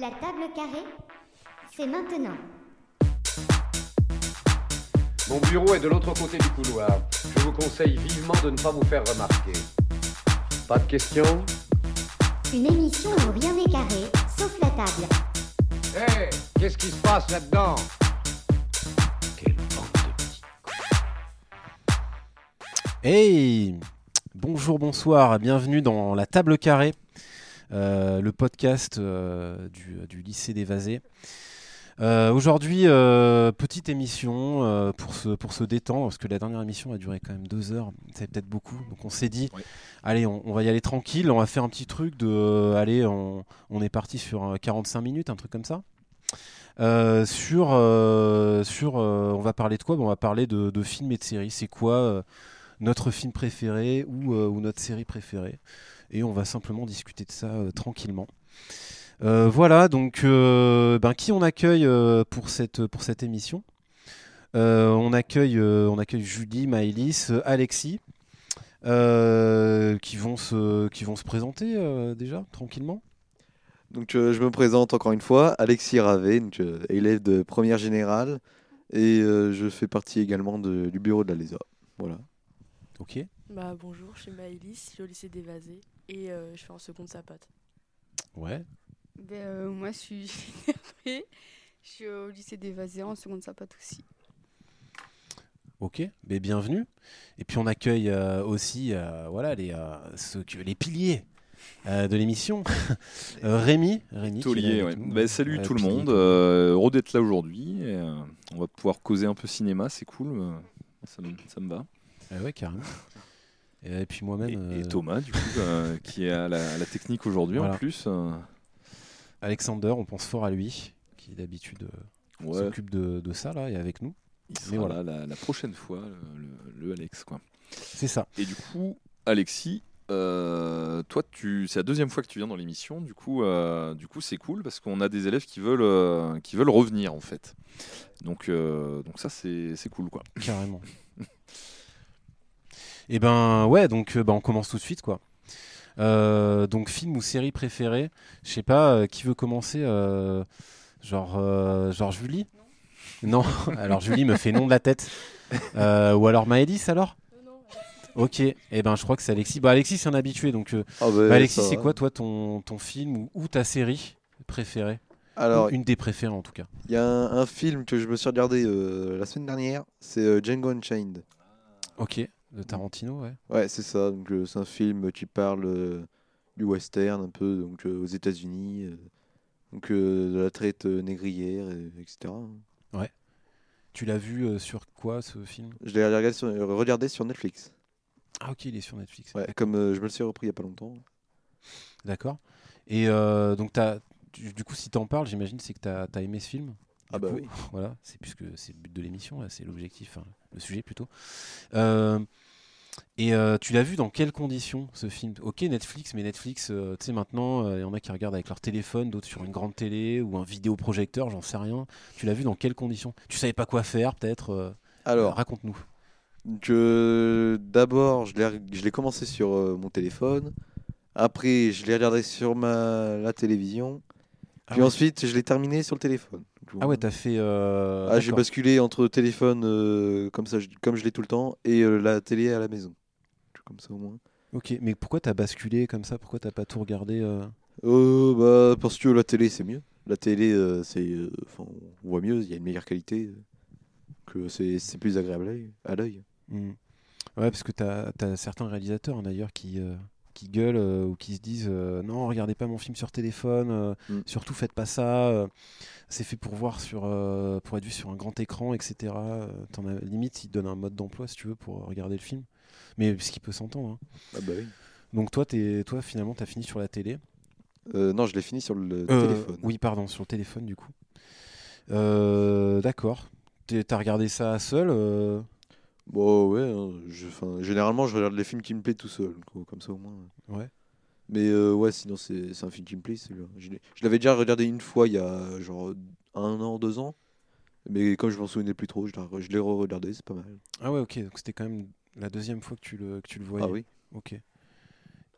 La table carrée, c'est maintenant. Mon bureau est de l'autre côté du couloir. Je vous conseille vivement de ne pas vous faire remarquer. Pas de questions? Une émission où rien n'est carré, sauf la table. Hé, qu'est-ce qui se passe là-dedans? Quelle bande de petits Hey Bonjour, bonsoir, bienvenue dans La Table Carrée, le podcast euh, du, du lycée des Vasés. Euh, Aujourd'hui, euh, petite émission euh, pour, se, pour se détendre, parce que la dernière émission a duré quand même deux heures, c'est peut-être beaucoup. Donc on s'est dit, Oui. allez, on, on va y aller tranquille, on va faire un petit truc de, euh, allez, on, on est parti sur euh, 45 minutes, un truc comme ça. Euh, sur, euh, sur euh, on va parler de quoi? Bon, On va parler de, de films et de séries. C'est quoi euh, notre film préféré ou, euh, ou notre série préférée? Et on va simplement discuter de ça euh, tranquillement. Euh, voilà, donc euh, ben, qui on accueille euh, pour, cette, pour cette émission? Euh, on, accueille, euh, on accueille Julie, Maëlys, euh, Alexis, euh, qui, vont se, qui vont se présenter euh, déjà, tranquillement. Donc euh, je me présente encore une fois, Alexis Ravet, donc, euh, élève de première générale, et euh, je fais partie également de- du bureau de la LESA. Voilà. Ok. Bah bonjour, je suis Maëlys, je suis au lycée des Vasés et euh, je fais en seconde sapate. Ouais. Ben, euh, moi, je suis. Je suis au lycée des en seconde sapate aussi. Ok, ben, bienvenue. Et puis on accueille euh, aussi euh, voilà, les, euh, ceux que- les piliers euh, de l'émission. Euh, Rémi. Rémi Taulier, ouais. Bah, salut Euh, tout le monde, heureux d'être là aujourd'hui. euh, on va pouvoir causer un peu cinéma, c'est cool. ça, me, ça me va. Ah ouais, carrément. Et, puis moi-même. Et, et euh, Thomas, du coup, euh, qui est à la, à la technique aujourd'hui Voilà. en plus. euh, Alexander, on pense fort à lui, qui d'habitude ouais, s'occupe de, de ça là et avec nous. il mais sera voilà. là la, la prochaine fois, le, le- le Alex. Quoi. C'est ça. Et du coup, Alexis, euh, toi, tu, c'est la deuxième fois que tu viens dans l'émission. Du coup, euh, du coup, c'est cool parce qu'on a des élèves qui veulent, euh, qui veulent revenir en fait. Donc, donc ça, c'est, c'est cool, quoi. Carrément. Et ben ouais, donc ben, on commence tout de suite quoi. Euh, donc film ou série préférée, je sais pas euh, qui veut commencer, euh, genre euh, genre Julie? Non, alors Julie me fait non de la tête. Euh, ou alors Maëlys alors? Ok, et ben je crois que c'est Alexis. Bah Alexis c'est un habitué donc. euh, Ah bah, bah, Alexis c'est quoi toi ton, ton film ou, ou ta série préférée? Alors, Une des préférées en tout cas. il y a un, un film que je me suis regardé euh, la semaine dernière, c'est euh, Django Unchained. Ok, de Tarantino ouais. Ouais, c'est ça. Donc euh, c'est un film qui parle euh, du western un peu, donc euh, aux États-Unis, donc de la traite négrière, et- etc. Tu l'as vu sur quoi ce film? Je l'ai regardé sur, regardé sur Netflix. Ah ok, il est sur Netflix. Ouais, comme je me le suis repris il y a pas longtemps. D'accord. Et donc, t'as- tu- du coup, si tu en parles, j'imagine c'est que tu as, aimé ce film. Ah bah coup, oui. Voilà, c'est puisque c'est le but de l'émission, c'est l'objectif, hein, le sujet plutôt. Euh, et euh, tu l'as vu dans quelles conditions ce film? Ok, Netflix, mais Netflix, euh, tu sais, maintenant, il y en a qui regardent avec leur téléphone, d'autres sur une grande télé ou un vidéoprojecteur, j'en sais rien. Tu l'as vu dans quelles conditions? Tu savais pas quoi faire, peut-être euh, Alors, Raconte-nous. Euh, d'abord, je l'ai reg- je l'ai commencé sur euh, mon téléphone. Après, je l'ai regardé sur ma la télévision. Ah Puis ouais. ensuite, je l'ai terminé sur le téléphone. Ah ouais, t'as fait. euh, Ah, j'ai basculé entre téléphone euh, comme ça, je- comme je l'ai tout le temps, et euh, la télé à la maison. Comme ça au moins. Ok, mais pourquoi t'as basculé comme ça? Pourquoi t'as pas tout regardé euh? Euh, bah, parce que la télé, c'est mieux. La télé, euh, c'est, euh, enfin, on voit mieux, il y a une meilleure qualité. que c'est c'est plus agréable à l'œil- à l'œil. Mm. Ouais, parce que tu as, certains réalisateurs hein, d'ailleurs qui, euh, qui gueulent euh, ou qui se disent euh, non, regardez pas mon film sur téléphone, euh, Mm. surtout faites pas ça. c'est fait pour voir sur, pour être vu sur un grand écran, etc. T'en as, limite, ils te donnent un mode d'emploi si tu veux pour regarder le film. Mais ce qui peut s'entendre. hein. Ah bah oui. Donc toi, t'es, toi finalement, tu as fini sur la télé. Non, je l'ai fini sur le téléphone. Oui, pardon, sur le téléphone du coup. D'accord. T'as regardé ça seul Bon, ouais, hein, je, 'fin, généralement, je regarde les films qui me plaisent tout seul, quoi, comme ça au moins. Ouais. Mais euh, ouais, sinon, c'est c'est un film qui me plaît, celui-là. Je l'ai- je l'avais déjà regardé une fois il y a genre un an, deux ans. Mais comme je m'en souvenais plus trop, je l'ai re- je l'ai re-regardé, c'est pas mal. Ah ouais, ok. Donc c'était quand même la deuxième fois que tu le, que tu le voyais. Ah oui Ok.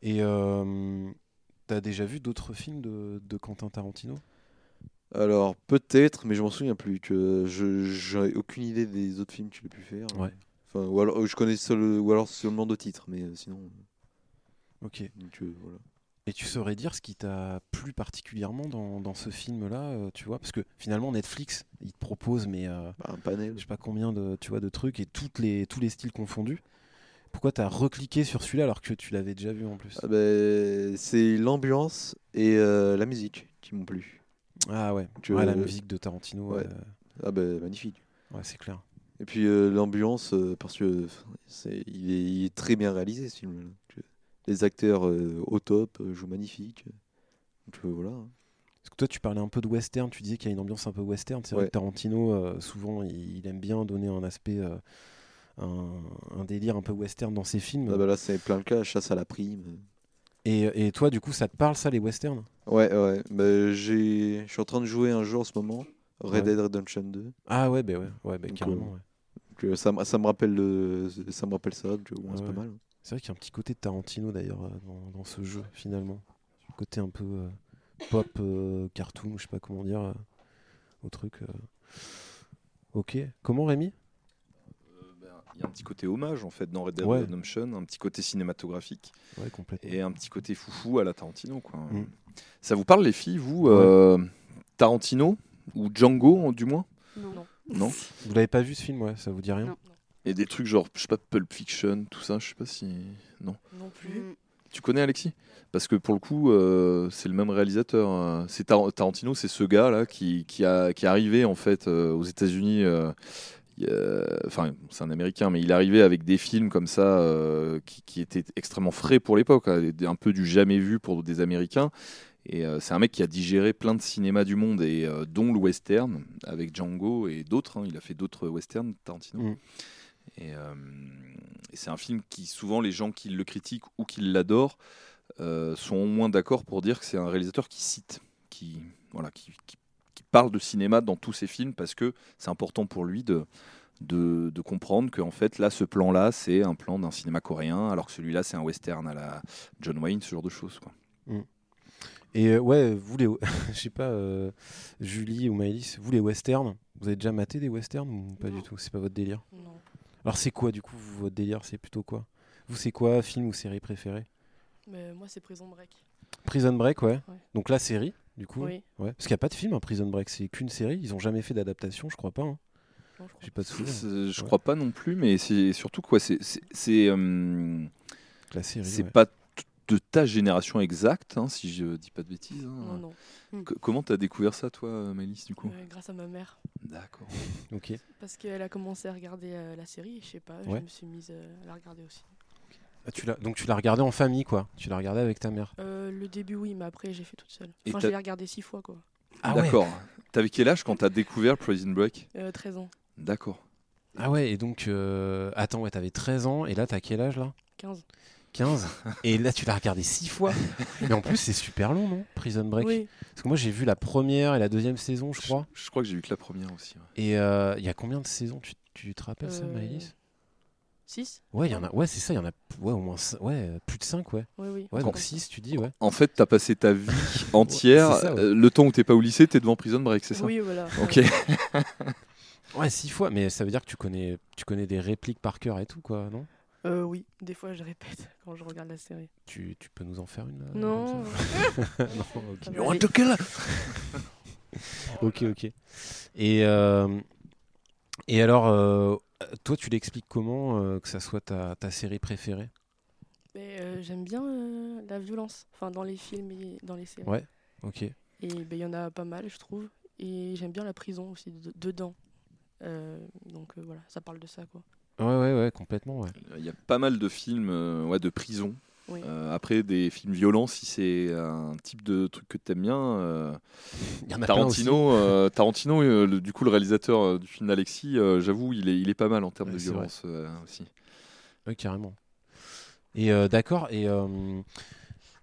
Et euh, t'as déjà vu d'autres films de, de Quentin Tarantino? Alors, peut-être, mais je m'en souviens plus. Que je j'ai aucune idée des autres films que tu as pu faire. Ouais. Enfin, ou alors, je connais seul, ou alors seulement de titres, mais euh, sinon. Ok. donc, euh, voilà. Et tu saurais dire ce qui t'a plu particulièrement dans, dans ce film-là, euh, tu vois? Parce que finalement, Netflix, il te propose, mais euh, Bah, un panel. je sais pas combien de, tu vois, de trucs et toutes les, tous les styles confondus. Pourquoi t'as recliqué sur celui-là alors que tu l'avais déjà vu en plus? Ah ben, c'est l'ambiance et euh, la musique qui m'ont plu. Ah ouais, Tu- Ouais, la musique de Tarantino, Ouais. Ah ben, magnifique. ouais, c'est clair. Et puis euh, l'ambiance, euh, parce que enfin, c'est, il, est, il est très bien réalisé ce film. Les acteurs euh, au top euh, jouent magnifique. Donc euh, voilà. Parce que toi, tu parlais un peu de western, tu disais qu'il y a une ambiance un peu western. C'est vrai que Tarantino, euh, souvent, il, il aime bien donner un aspect, euh, un, un délire un peu western dans ses films. Ah ben là, c'est plein le cas, chasse à la prime. et, et toi, du coup, ça te parle, ça, les westerns? Ouais, ouais. J'ai, je suis en train de jouer un jeu en ce moment, Red Ouais. Dead Redemption 2. Ah ouais, bah ouais, ouais bah carrément. euh, ouais. Donc, euh, ça, me- ça me rappelle, le- ça me rappelle ça. donc, euh, c'est pas mal. C'est vrai qu'il y a un petit côté de Tarantino d'ailleurs euh, dans, dans ce jeu, finalement. Un côté un peu euh, pop, euh, cartoon, ou je sais pas comment dire, euh, au truc. euh. Ok. Comment Rémi? Euh, ben, Il y a un petit côté hommage en fait dans Red Dead Ouais. Redemption, un petit côté cinématographique Ouais, complètement. et un petit côté foufou à la Tarantino. Quoi. Mm. Ça vous parle les filles, vous euh, Tarantino? Ou Django du moins Non. Non. Non Vous l'avez pas vu ce film, ouais Ça vous dit rien Non. Et des trucs genre, je sais pas, Pulp Fiction, tout ça, je sais pas si. Non. Non plus. Mm. Tu connais Alexis? Parce que pour le coup, euh, c'est le même réalisateur. euh, C'est Tar- Tarantino, c'est ce gars là qui, qui, a, qui est arrivé en fait euh, aux États-Unis. euh, Enfin, c'est un Américain, mais il est arrivé avec des films comme ça euh, qui, qui étaient extrêmement frais pour l'époque, hein, un peu du jamais vu pour des Américains. Et euh, c'est un mec qui a digéré plein de cinémas du monde, et euh, dont le western avec Django et d'autres. hein. il a fait d'autres westerns, Tarantino. Mm. Et, euh, et c'est un film qui, souvent, les gens qui le critiquent ou qui l'adorent sont au moins d'accord pour dire que c'est un réalisateur qui cite, qui, voilà, qui, qui- qui parle de cinéma dans tous ses films parce que c'est important pour lui de, de, de comprendre qu'en fait, là, ce plan-là, c'est un plan d'un cinéma coréen, alors que celui-là, c'est un western à la John Wayne, ce genre de choses. Quoi. Et euh, ouais, vous les, je sais pas, euh, Julie ou Maëlys, vous les westerns, vous avez déjà maté des westerns ou pas Non. du tout? C'est pas votre délire? Non. Alors c'est quoi du coup vous, votre délire? C'est plutôt quoi? Vous c'est quoi film ou série préférée? Mais moi, c'est Prison Break. Prison Break, ouais. Ouais. Donc la série, du coup? Oui. Ouais. Parce qu'il n'y a pas de film, hein, Prison Break, c'est qu'une série. Ils ont jamais fait d'adaptation, je crois pas. hein. Non, je crois J'ai pas de Je Ouais. crois pas non plus, mais c'est surtout quoi C'est c'est- euh, La série. c'est ouais. pas de ta génération exacte, hein, si je dis pas de bêtises. hein. Non, non. C- Comment t'as découvert ça, toi, Maëlys, du coup Euh, grâce à ma mère. D'accord. Ok. Parce qu'elle a commencé à regarder euh, la série, je sais pas, Ouais. je me suis mise euh, à la regarder aussi. Ah, tu l'as- donc tu l'as regardé en famille, quoi. Tu l'as regardé avec ta mère. Euh, le début, oui, mais après, j'ai fait toute seule. Enfin, je l'ai regardé six fois, quoi. Ah ouais. D'accord. T'avais quel âge quand t'as découvert Prison Break? Euh, 13 ans, D'accord. Ah ouais, et donc. euh, Attends, ouais, t'avais 13 ans, et là, t'as quel âge là? 15. 15 Et là, tu l'as regardé 6 fois. Et en plus, c'est super long, non? Prison Break Oui, Parce que moi, j'ai vu la première et la deuxième saison, je crois. Je, je crois que j'ai vu que la première aussi. ouais. Et euh, il y a combien de saisons? Tu, tu te rappelles ça, Euh, Maëlys? 6 Ouais, il y en a. Ouais, c'est ça, il y en a ouais, au moins ouais, plus de 5, ouais. Oui, oui. Ouais, donc truc 6, tu dis, ouais. En fait, t'as passé ta vie entière. c'est ça, ouais. euh, le temps où t'es pas au lycée, t'es devant Prison Break, c'est ça? Oui, voilà. Ok. ouais. Ouais, 6 fois, mais ça veut dire que tu connais, tu connais des répliques par cœur et tout, quoi, non? Euh, oui, des fois, je répète quand je regarde la série. tu, tu peux nous en faire une là, Non. comme ça Non, ok. Aller. to kill? Her Ok, ok. Et, euh, et alors, euh, toi, tu l'expliques comment euh, que ça soit ta, ta série préférée? Mais euh, j'aime bien euh, la violence, enfin dans les films et dans les séries. Ouais. Ok. Et ben, il y en a pas mal, je trouve. Et j'aime bien la prison aussi de- dedans. Euh, donc euh, voilà, ça parle de ça quoi. Ouais, ouais, ouais, complètement, ouais. Il y a pas mal de films euh, ouais, de prison. Oui. Euh, après, des films violents, si c'est un type de truc que t'aimes bien. euh, Il y en a. Tarantino, euh, Tarantino euh, le- du coup, le réalisateur euh, du film d'Alexis, euh, j'avoue, il est, il est pas mal en termes Ouais, de violence euh, aussi. Oui, carrément. Et euh, d'accord, et, euh,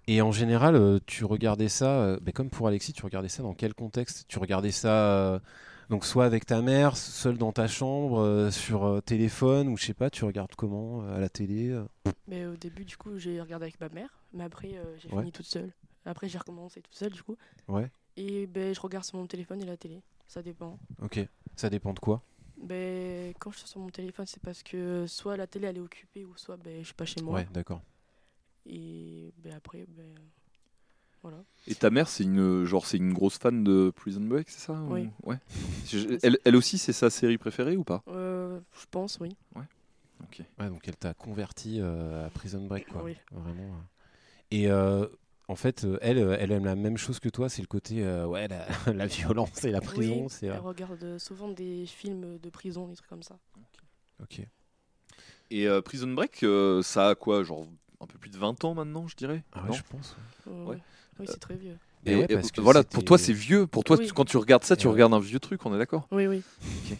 et en général, tu regardais ça, euh, ben, comme pour Alexis, tu regardais ça dans quel contexte? Tu regardais ça euh, donc soit avec ta mère, seul dans ta chambre, euh, sur euh, téléphone, ou je sais pas, tu regardes comment euh, À la télé Mais au début, du coup, j'ai regardé avec ma mère. Mais après, j'ai Ouais. fini toute seule. Après, j'ai recommencé toute seule, du coup. Ouais. Et ben, je regarde sur mon téléphone et la télé. Ça dépend. Ok. Ça dépend de quoi? Ben, quand je suis sur mon téléphone, c'est parce que soit la télé elle est occupée ou soit ben, je suis pas chez moi. Ouais, d'accord. Et ben, après, ben, voilà. Et ta mère, c'est une genre c'est une grosse fan de Prison Break, c'est ça ou- Oui. Ouais. Elle, elle aussi, c'est sa série préférée ou pas? Euh, je pense, oui. Ok. Ouais, donc elle t'a converti euh, à Prison Break, quoi. Oui. Vraiment. euh. Et euh, en fait, elle, elle aime la même chose que toi, c'est le côté, euh, ouais, la, la violence et la prison. Oui, c'est euh, elle regarde souvent des films de prison, des trucs comme ça. ok. Et euh, Prison Break, euh, ça a quoi Genre un peu plus de 20 ans maintenant, je dirais? Ah ouais, Non? je pense. ouais. Ouais. Oui. C'est très vieux. Et Et, ouais, et parce que voilà, pour c'était- toi c'est vieux. Pour toi, Oui. tu- quand tu regardes ça, Et tu ouais. regardes un vieux truc, on est d'accord Oui, oui.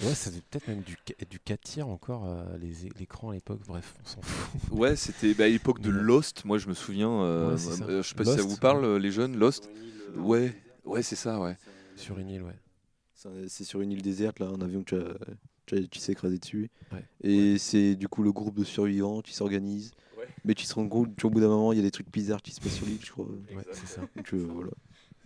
Ouais, ça faisait peut-être même du, du 4 tiers encore, euh, les- l'écran à l'époque. Bref, on s'en fout. Ouais, c'était bah, à l'époque de Lost. Moi, je me souviens. euh, euh, je sais pas si ça vous parle, ouais. euh, les jeunes. Lost. Ouais, ouais, c'est ça, ouais. Sur une île, ouais. C'est sur une île déserte, là, un avion que tu as- tu as- tu s'est écrasé dessus. Ouais. Et c'est du coup le groupe de survivants qui s'organise. Ouais. Mais tu te rends compte qu'au bout d'un moment, il y a des trucs bizarres qui se passent sur l'île, je crois. Ouais, c'est ça. Donc, euh, voilà.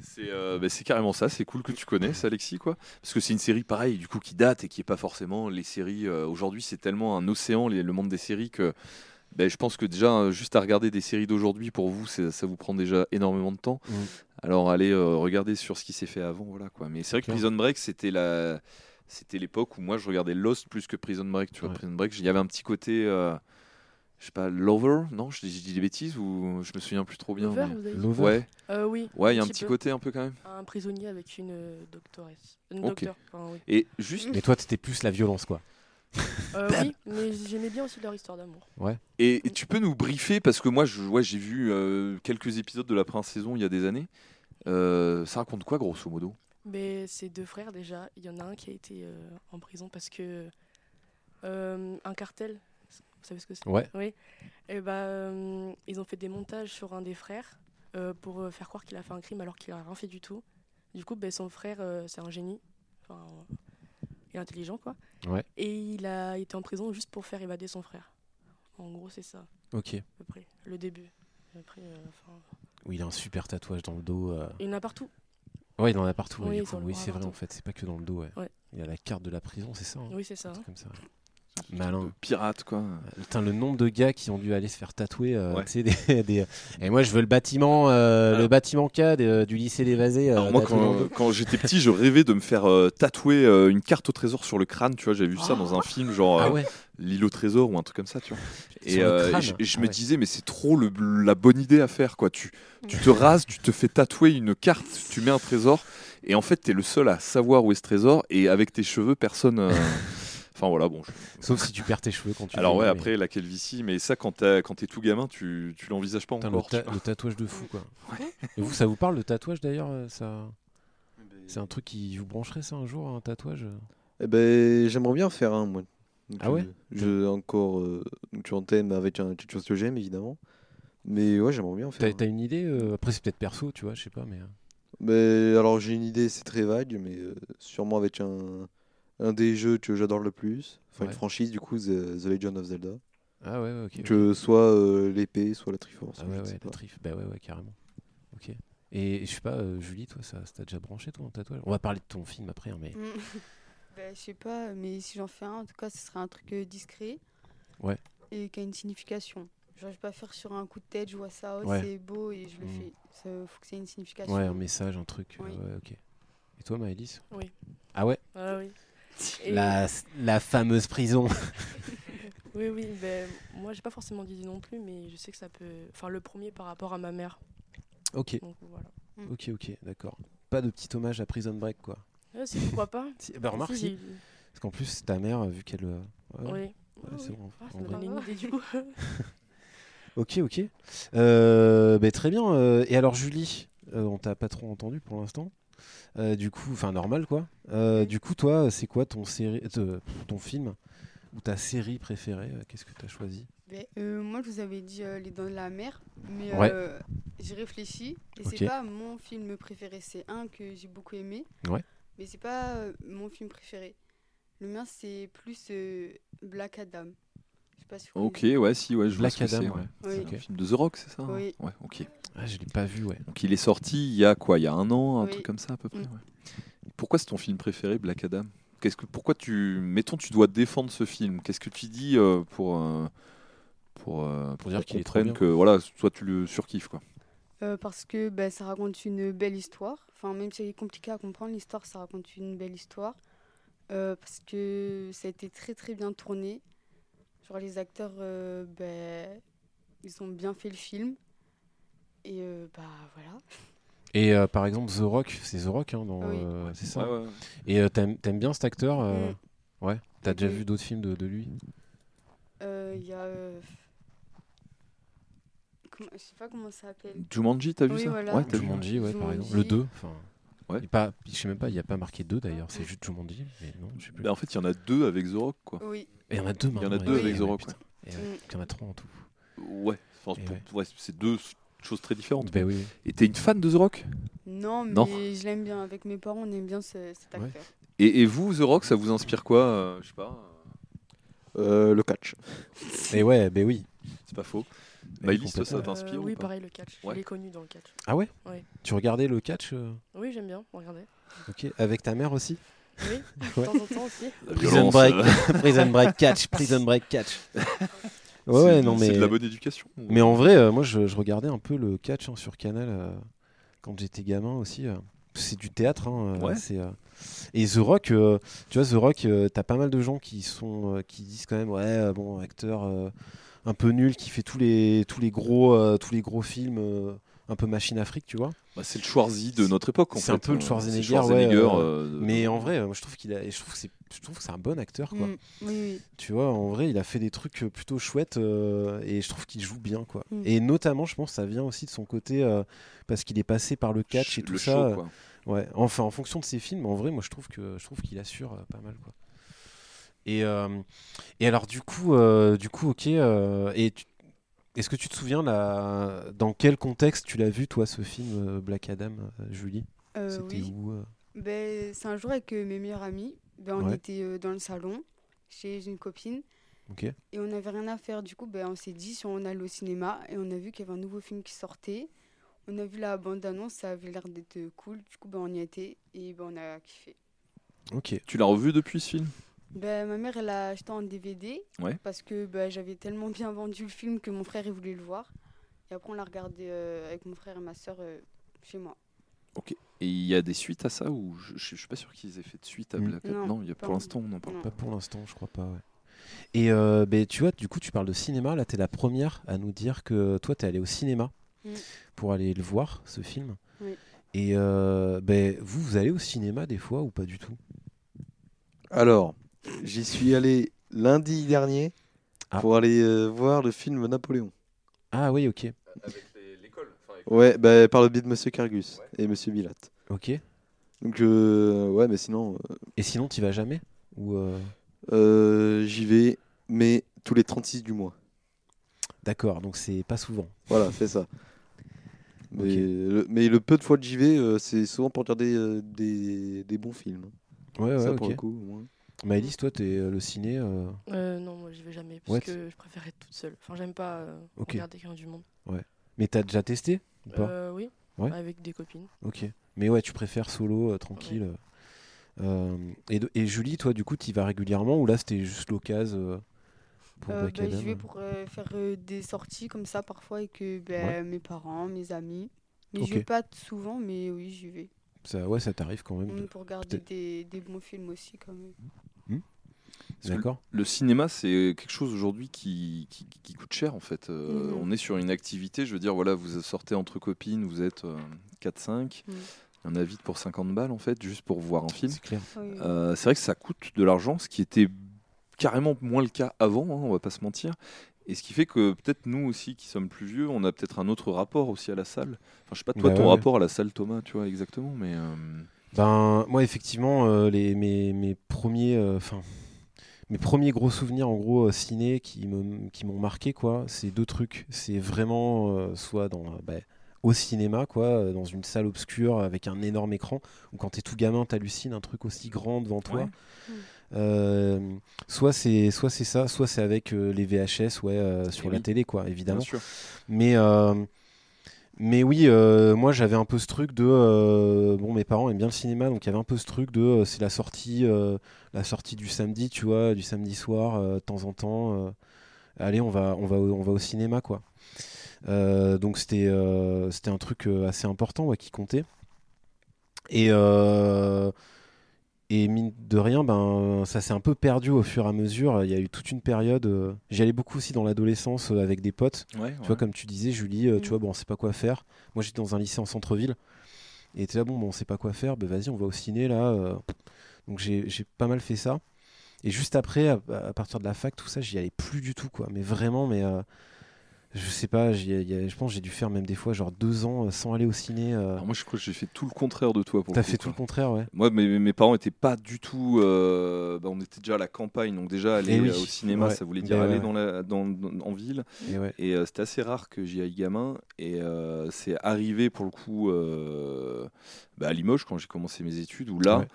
C'est euh, bah, c'est carrément ça. C'est cool que tu connaisses, Alexis, quoi. Parce que c'est une série pareil, du coup, qui date et qui est pas forcément les séries. euh, Aujourd'hui, c'est tellement un océan, les- le monde des séries, que ben, je pense que déjà, euh, juste à regarder des séries d'aujourd'hui, pour vous, ça vous prend déjà énormément de temps. Mm. Alors, allez euh, regarder sur ce qui s'est fait avant, voilà quoi. Mais c'est vrai que. Prison Break, c'était la. C'était l'époque où moi je regardais Lost plus que Prison Break. Tu vois, Ouais. Prison Break, il y avait un petit côté, euh, je sais pas, Lover, non je, dis- je dis des bêtises ou je me souviens plus trop bien. Lover, mais- vous avez dit Lover. Ouais, Euh, Oui. ouais, il y a un petit côté un peu quand même. Un prisonnier avec une euh, doctoresse. Une Ok. docteur, enfin, oui. Et juste, Mais toi, t'étais plus la violence, quoi. Euh, oui, mais j'aimais bien aussi leur histoire d'amour. et, et tu peux nous briefer parce que moi, je, ouais, j'ai vu euh, quelques épisodes de la première saison il y a des années. Euh, ça raconte quoi, grosso modo? Mais ces deux frères, déjà, il y en a un qui a été euh, en prison parce que euh, un cartel, vous savez ce que c'est Ouais. Oui. Et bah, euh, ils ont fait des montages sur un des frères euh, pour euh, faire croire qu'il a fait un crime alors qu'il a rien fait du tout. Du coup, ben, son frère, euh, c'est un génie. Enfin, il est intelligent, quoi. Ouais. Et il a été en prison juste pour faire évader son frère. En gros, c'est ça, à Ok. peu près. Le début. Après, Oui, il a un super tatouage dans le dos. il en a partout. Ouais, il en a partout. Oui, c'est vrai, en fait. C'est pas que dans le dos, ouais. Ouais. Il a la carte de la prison, c'est ça hein? Oui, c'est ça. Truc comme ça. ouais. Malin. Pirate, quoi. Putain, le nombre de gars qui ont dû aller se faire tatouer, euh, Ouais. tu sais, des, des- Et moi, je veux le bâtiment, euh, le batiment K de- du lycée des Vasés. euh, moi, quand, j'étais petit, je rêvais de me faire euh, tatouer euh, une carte au trésor sur le crâne. Tu vois, j'avais vu ça dans un film, genre Ah euh, ouais. L'île au trésor ou un truc comme ça, tu vois. Et, euh, je, Ah me ouais. disais, mais c'est trop le, la bonne idée à faire, quoi. Tu, tu te rases, tu te fais tatouer une carte, tu mets un trésor, et en fait, t'es le seul à savoir où est ce trésor, et avec tes cheveux, personne. Enfin voilà, bon. je- Sauf si tu perds tes cheveux quand tu. Alors ouais, mais- après la calvitie, mais ça, quand t'es tout gamin, tu, tu l'envisages pas Putain, le, encore. ta- tu vois. le tatouage de fou, quoi. Et vous, ça vous parle le tatouage d'ailleurs euh, ça... C'est un truc qui vous brancherait ça un jour, un tatouage euh Eh ben, j'aimerais bien faire un, moi. Donc, Ah ouais Je encore euh, tu en thème avec un, quelque chose que j'aime, évidemment. Mais ouais, j'aimerais bien en faire. T'as t'as une idée euh, Après, c'est peut-être perso, tu vois, je sais pas, mais. Mais alors j'ai une idée, c'est très vague, mais euh, sûrement avec un, un des jeux que j'adore le plus. Enfin, Ouais. une franchise, du coup, The, The Legend of Zelda. Ah ouais, ouais, ok. Que soit euh, l'épée, soit la Triforce. Ah ouais, ouais, la trif. Bah ouais, ouais, carrément. Ok. Et, et je sais pas, euh, Julie, toi, ça, ça t'a déjà branché, toi, un tatouage On va parler de ton film après, hein, mais. Mm. Ben, je sais pas, mais si j'en fais un, en tout cas, ce serait un truc euh, discret. Ouais. Et qui a une signification. Genre, je vais pas faire sur un coup de tête, je vois ça, oh, Ouais. c'est beau et je le Mm. fais. Ça faut que c'est une signification. Ouais, un message, un truc. euh, Oui. ouais, ok. Et toi, Maëlys? Oui. Ah ouais? Ah oui. La, la fameuse prison. Oui, oui, ben, moi j'ai pas forcément d'idée non plus, mais je sais que ça peut. Enfin, le premier par rapport à ma mère. ok, Donc voilà. ok, ok, d'accord. Pas de petit hommage à Prison Break, quoi. Ah, si, pourquoi pas Si- bah, remarque, Si, si. j'ai- Parce qu'en plus, ta mère, vu qu'elle. euh, ouais, Oui. ouais, Ah, c'est oui. bon. Ah, ça me donne une idée du coup. Ok, ok. Euh, ben, très bien. euh, et alors, Julie, euh, on t'a pas trop entendu pour l'instant. Euh, du coup, enfin normal quoi. Euh. Du coup, toi, c'est quoi ton série, euh, ton film ou ta série préférée Qu'est-ce que tu as choisi? Ben, moi, je vous avais dit Les Dents de la Mer, mais Ouais. j'ai réfléchi et c'est pas mon film préféré. C'est un que j'ai beaucoup aimé, Ouais. mais c'est pas mon film préféré. Le mien, c'est plus Black Adam. Pas si. Ok, ouais, si, ouais, je vois Black ce que Adam, c'est, ouais. Oui. C'est Ok. un film de The Rock, c'est ça hein Oui. Ouais, ok. Ah, je l'ai pas vu, ouais. Donc il est sorti il y a quoi Il y a un an, un Oui. truc comme ça à peu près. Mm. ouais. Pourquoi c'est ton film préféré, Black Adam? Qu'est-ce que, pourquoi tu, mettons, tu dois défendre ce film? Qu'est-ce que tu dis euh, pour euh, pour euh, Pour dire qu'on qu'il est trop comprenne bien. que voilà, soit tu le surkiffes quoi? Euh, parce que bah, ça raconte une belle histoire. Enfin, même si elle est compliquée à comprendre, l'histoire, ça raconte une belle histoire. Euh, parce que ça a été très très bien tourné. Genre les acteurs, euh, ben, ils ont bien fait le film. Et euh, bah voilà. Et euh, par exemple, The Rock, c'est The Rock, hein, dans, Oui. euh, c'est ça. Ouais, ouais. Et euh, t'aimes, t'aimes bien cet acteur euh, Mm. Ouais? T'as déjà vu d'autres films de, de lui? Euh, Il y a. euh, comment- Je sais pas comment ça s'appelle. Jumanji, t'as vu Oui, ça? voilà. Ouais, t'as vu. Jumanji, ouais, par exemple. Le 2. Enfin, Ouais. pas, je sais même pas, il n'y a pas marqué 2 d'ailleurs, c'est juste Jumanji. Mais non, je sais plus. Ben, en fait, il y en a deux avec The Rock quoi. Oui. Et il y en a deux Il y en a deux avec The Rock. Mm. Il y en a trois en tout. Ouais. Enfin, Et pour- ouais. ouais, c'est deux choses très différentes. Ben oui. Et t'es une fan de The Rock? Non, mais Non. je l'aime bien. Avec mes parents, on aime bien ce- cet Ouais. acteur. et, et vous, The Rock, ça vous inspire quoi euh, Je sais pas. Euh, le catch. Et ouais, ben oui. C'est pas faux. Toi, ça t'inspire Euh, ou Oui, pas pareil, le catch. Ouais. Je l'ai connu dans le catch. Ah ouais Ouais. Tu regardais le catch euh, Oui, j'aime bien. Regardez. Ok. Avec ta mère aussi Oui, Ouais. de temps en temps aussi. Prison Break. Prison Break catch. Prison Break catch. Ouais, c'est ouais, de- non C'est mais. de la bonne éducation. Mais en vrai, euh, moi, je, je regardais un peu le catch hein, sur Canal euh, quand j'étais gamin aussi. euh. C'est du théâtre. hein, Ouais. c'est, euh, Et The Rock, euh, tu vois, The Rock, euh, t'as pas mal de gens qui sont, euh, qui disent quand même, ouais, euh, bon, acteur euh, un peu nul, qui fait tous les, tous les gros, euh, tous les gros films, euh, un peu machine Afrique, tu vois. Bah, c'est le Schwarzy de notre époque. en C'est un peu le Euh, Schwarzenegger, Schwarzenegger, ouais, euh, Mais en vrai, moi, je trouve qu'il a, et je trouve que c'est, je trouve que c'est un bon acteur, quoi. Mm. Oui, oui. Tu vois, en vrai, il a fait des trucs plutôt chouettes euh, et je trouve qu'il joue bien, quoi. Mm. Et notamment, je pense, que ça vient aussi de son côté euh, parce qu'il est passé par le catch et tout ça. quoi. Ouais, enfin, en fonction de ses films, en vrai, moi, je trouve que je trouve qu'il assure euh, pas mal, quoi. Et, euh, et alors, du coup, euh, du coup, ok. euh, et tu- est-ce que tu te souviens là, dans quel contexte tu l'as vu, toi, ce film Black Adam, Julie? Euh, C'était oui. où euh? Ben, c'est un jour avec mes meilleurs amis. Ben, on Ouais. était euh, dans le salon chez une copine et on n'avait rien à faire. Du coup, ben, on s'est dit si on allait au cinéma et on a vu qu'il y avait un nouveau film qui sortait. On a vu la bande-annonce, ça avait l'air d'être cool. Du coup, ben, on y était et ben, on a kiffé. Ok. Tu l'as revu depuis ce film? Ben, ma mère, elle a acheté en DVD Ouais. parce que ben, j'avais tellement bien vendu le film que mon frère il voulait le voir. Et après, on l'a regardé euh, avec mon frère et ma soeur chez moi. Et il y a des suites à ça ou je, je suis pas sûr qu'ils aient fait de suite à Mm. Black Adam. Non, Non, il y a pas pour l'instant on n'en parle Non. Pas pour l'instant, je crois pas, ouais. Et euh, ben, tu vois, du coup, tu parles de cinéma. Là, tu es la première à nous dire que toi, tu es allé au cinéma Mm. pour aller le voir, ce film. Oui. Et euh, ben, vous, vous allez au cinéma des fois ou pas du tout? Alors, j'y suis allé lundi dernier Ah. pour aller euh, voir le film Napoléon. Ah oui, ok. Avec l'école. Ouais, bah, par le biais de Monsieur Cargus et Monsieur Bilat. Ok. Donc, euh, ouais, mais sinon, euh, Et sinon, tu vas jamais ou euh, euh, j'y vais, mais tous les 36 du mois. D'accord, donc c'est pas souvent. Voilà, c'est ça. Mais, le, mais le peu de fois que j'y vais, euh, c'est souvent pour regarder euh, des, des bons films. Ouais, ouais, ça, pour ok. le coup, au moins. Maëlys, toi, t'es euh, le ciné. euh, Euh, non, moi, j'y vais jamais. Parce Ouais, que je préfère être toute seule. Enfin, j'aime pas euh, Ok. regarder a du monde. Mais t'as déjà testé ou pas? Euh, oui, Ouais. avec des copines. Ok. Mais ouais, tu préfères solo, euh, tranquille. euh. Et, de- et Julie, toi, du coup, tu vas régulièrement ou là, c'était juste l'occasion euh, pour Euh, Black Adam je vais pour euh, faire euh, des sorties comme ça parfois avec euh, Ouais. mes parents, mes amis. Mais Ok. je vais pas souvent, mais oui, j'y vais. Ça, ouais, ça t'arrive quand même. de- Même pour regarder peut-être- des, des bons films aussi. Quand même. Parce que D'accord. Le cinéma, c'est quelque chose aujourd'hui qui, qui, qui coûte cher en fait. Euh, Mhm. On est sur une activité, je veux dire, voilà, vous sortez entre copines, vous êtes euh, 4-5, Mhm. on a vite pour 50 balles en fait, juste pour voir un film. C'est clair. Oui. Euh, c'est vrai que ça coûte de l'argent, ce qui était carrément moins le cas avant, hein, on va pas se mentir. Et ce qui fait que peut-être nous aussi qui sommes plus vieux, on a peut-être un autre rapport aussi à la salle. Enfin, je sais pas toi Bah ton ouais. rapport à la salle, Thomas, tu vois exactement, mais euh, Ben, moi, effectivement, euh, les, mes, mes premiers. euh, Enfin. Mes premiers gros souvenirs en gros euh, ciné qui me qui m'ont marqué quoi c'est deux trucs c'est vraiment euh, soit dans euh, bah, au cinéma, quoi, dans une salle obscure avec un énorme écran, ou quand t'es tout gamin, t'hallucines un truc aussi grand devant toi. Ouais. Euh, soit c'est soit c'est ça, soit c'est avec euh, les VHS, ouais, euh, sur Eh la télé, quoi, Bien évidemment. sûr. Mais mais oui, euh, moi j'avais un peu ce truc de euh, bon, mes parents aiment bien le cinéma, donc il y avait un peu ce truc de euh, c'est la sortie, la sortie du samedi, tu vois, du samedi soir, euh, de temps en temps. euh, allez, on va, on va, au- on va au cinéma, quoi. Euh, donc c'était, euh, c'était un truc assez important, ouais, qui comptait. Et euh, et mine de rien, ben ça s'est un peu perdu au fur et à mesure. Il y a eu toute une période. euh, J'y allais beaucoup aussi dans l'adolescence euh, avec des potes. Ouais, Tu vois, comme tu disais, Julie, euh, tu Mm. vois, bon, on sait pas quoi faire. Moi, j'étais dans un lycée en centre-ville. Et t'es là, bon, bon, on sait pas quoi faire. Ben, vas-y, on va au ciné, là. Donc, j'ai pas mal fait ça. Et juste après, à, à partir de la fac, tout ça, j'y allais plus du tout, quoi. Mais vraiment, mais. euh, je sais pas, y je pense que j'ai dû faire même des fois, genre deux ans euh, sans aller au ciné. euh. Alors moi, je crois que j'ai fait tout le contraire de toi. T'as fait tout le contraire, ouais. Moi, mes, mes parents étaient pas du tout. euh, bah, on était déjà à la campagne, donc déjà aller Eh oui, au cinéma, ouais. ça voulait dire Ben aller ouais. dans la, dans, dans- en ville. Et ouais. Et c'était assez rare que j'y aille gamin. Et c'est arrivé pour le coup bah, à Limoges quand j'ai commencé mes études, où là.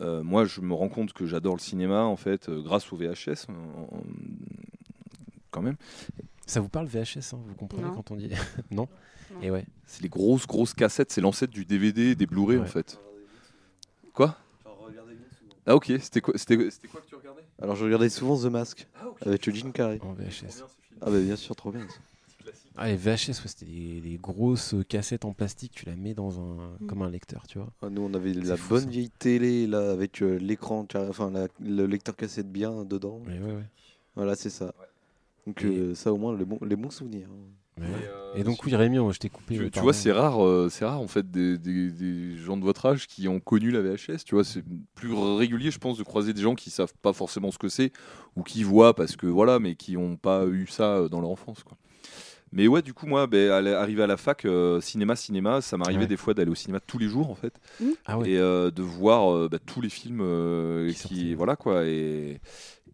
Euh, moi, je me rends compte que j'adore le cinéma en fait, euh, grâce au VHS. en- en- quand même, Ça vous parle VHS, hein, vous comprenez Non. quand on dit. non Non. Et ouais. c'est les grosses grosses cassettes, c'est l'ancêtre du DVD, des Blu-ray en Ouais. fait. Quoi Ah ok, c'était quoi, c'était, c'était quoi que tu regardais? Alors je regardais souvent The Mask Ah avec le Jim Carrey. En VHS. Ah bah bien sûr, trop bien. ça. Ah, les VHS, ouais, c'était des, des grosses cassettes en plastique, tu la mets dans un. Mm. comme un lecteur, tu vois. Ah, nous on avait la fou, bonne ça. vieille télé là avec euh, l'écran, enfin la- le lecteur cassette bien dedans. Ouais, ouais. Voilà, c'est ça. Donc Et- euh, ça au moins les bons, les bons souvenirs. Mais Et, euh, Et donc, oui, Rémi, je t'ai coupé. Tu, euh, tu vois, c'est rare, euh, c'est rare en fait des, des- des gens de votre âge qui ont connu la VHS. Tu vois, c'est plus régulier, je pense, de croiser des gens qui savent pas forcément ce que c'est ou qui voient parce que voilà, mais qui n'ont pas eu ça dans leur enfance, quoi. Mais ouais, du coup, moi, ben, à la- arrivé à la fac, euh, cinéma, cinéma, ça m'arrivait Ouais. des fois d'aller au cinéma tous les jours en fait Ah ouais. et euh, de voir euh, bah, tous les films euh, Qui voilà quoi et,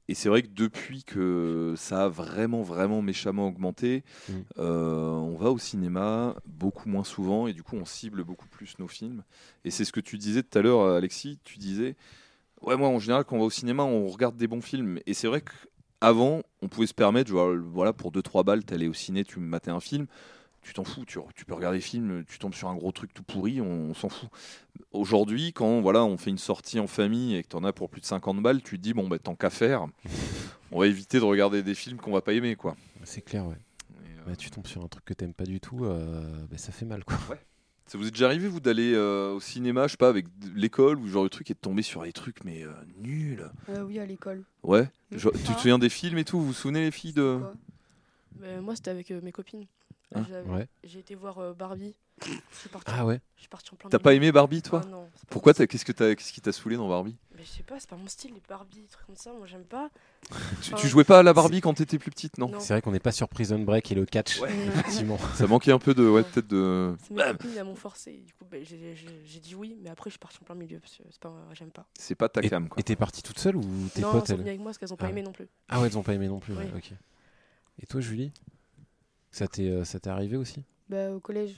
et c'est vrai que depuis que ça a vraiment vraiment méchamment augmenté Mm. euh, on va au cinéma beaucoup moins souvent et du coup on cible beaucoup plus nos films et c'est ce que tu disais tout à l'heure Alexis tu disais ouais moi en général quand on va au cinéma on regarde des bons films et c'est vrai qu'avant on pouvait se permettre genre, voilà pour 2-3 balles t'allais au ciné tu matais un film tu t'en fous, tu, tu peux regarder le film, tu tombes sur un gros truc tout pourri, on, on s'en fout. Aujourd'hui, quand voilà, on fait une sortie en famille et que tu en as pour plus de 50 balles, tu te dis, bon, bah, tant qu'à faire, on va éviter de regarder des films qu'on va pas aimer. Quoi. C'est clair, ouais. Euh, Bah, tu tombes sur un truc que t'aimes pas du tout, euh, bah, ça fait mal, quoi. Ça vous est déjà arrivé, vous, d'aller euh, au cinéma, je sais pas, avec l'école ou genre de truc et de tomber sur des trucs, mais euh, nuls? Euh, oui, à l'école. Ouais? Genre, tu te souviens des films et tout? Vous vous souvenez, les filles de. Quoi moi, c'était avec euh, mes copines. Ah, ouais. J'ai été voir euh, Barbie. Je suis partie, Ah ouais je suis partie en plein T'as pas aimé Barbie, toi Ah non, Pourquoi t'as- Qu'est-ce que t'as- qu'est-ce qui t'a saoulé dans Barbie? Mais je sais pas, c'est pas mon style, les Barbie, des trucs comme ça, moi j'aime pas. tu, Enfin, tu jouais pas à la Barbie quand t'étais plus petite, non? Non. C'est vrai qu'on n'est pas sur Prison Break et le catch, Ouais. effectivement. Ça manquait un peu de. Ouais, peut-être de. C'est mes copines, elles m'ont forcé. Du coup, ben, j'ai- j'ai j'ai dit oui, mais après je suis partie en plein milieu parce que c'est pas, j'aime pas. C'est pas ta Et cam, quoi. et t'es partie toute seule ou tes non, potes elles sont elles venues avec moi parce qu'elles ont Ah pas ouais. aimé non plus. Ah ouais, elles ont pas aimé non plus. ouais, ok. Et toi, Julie? Ça t'est euh, ça t'est arrivé aussi Bah, au collège,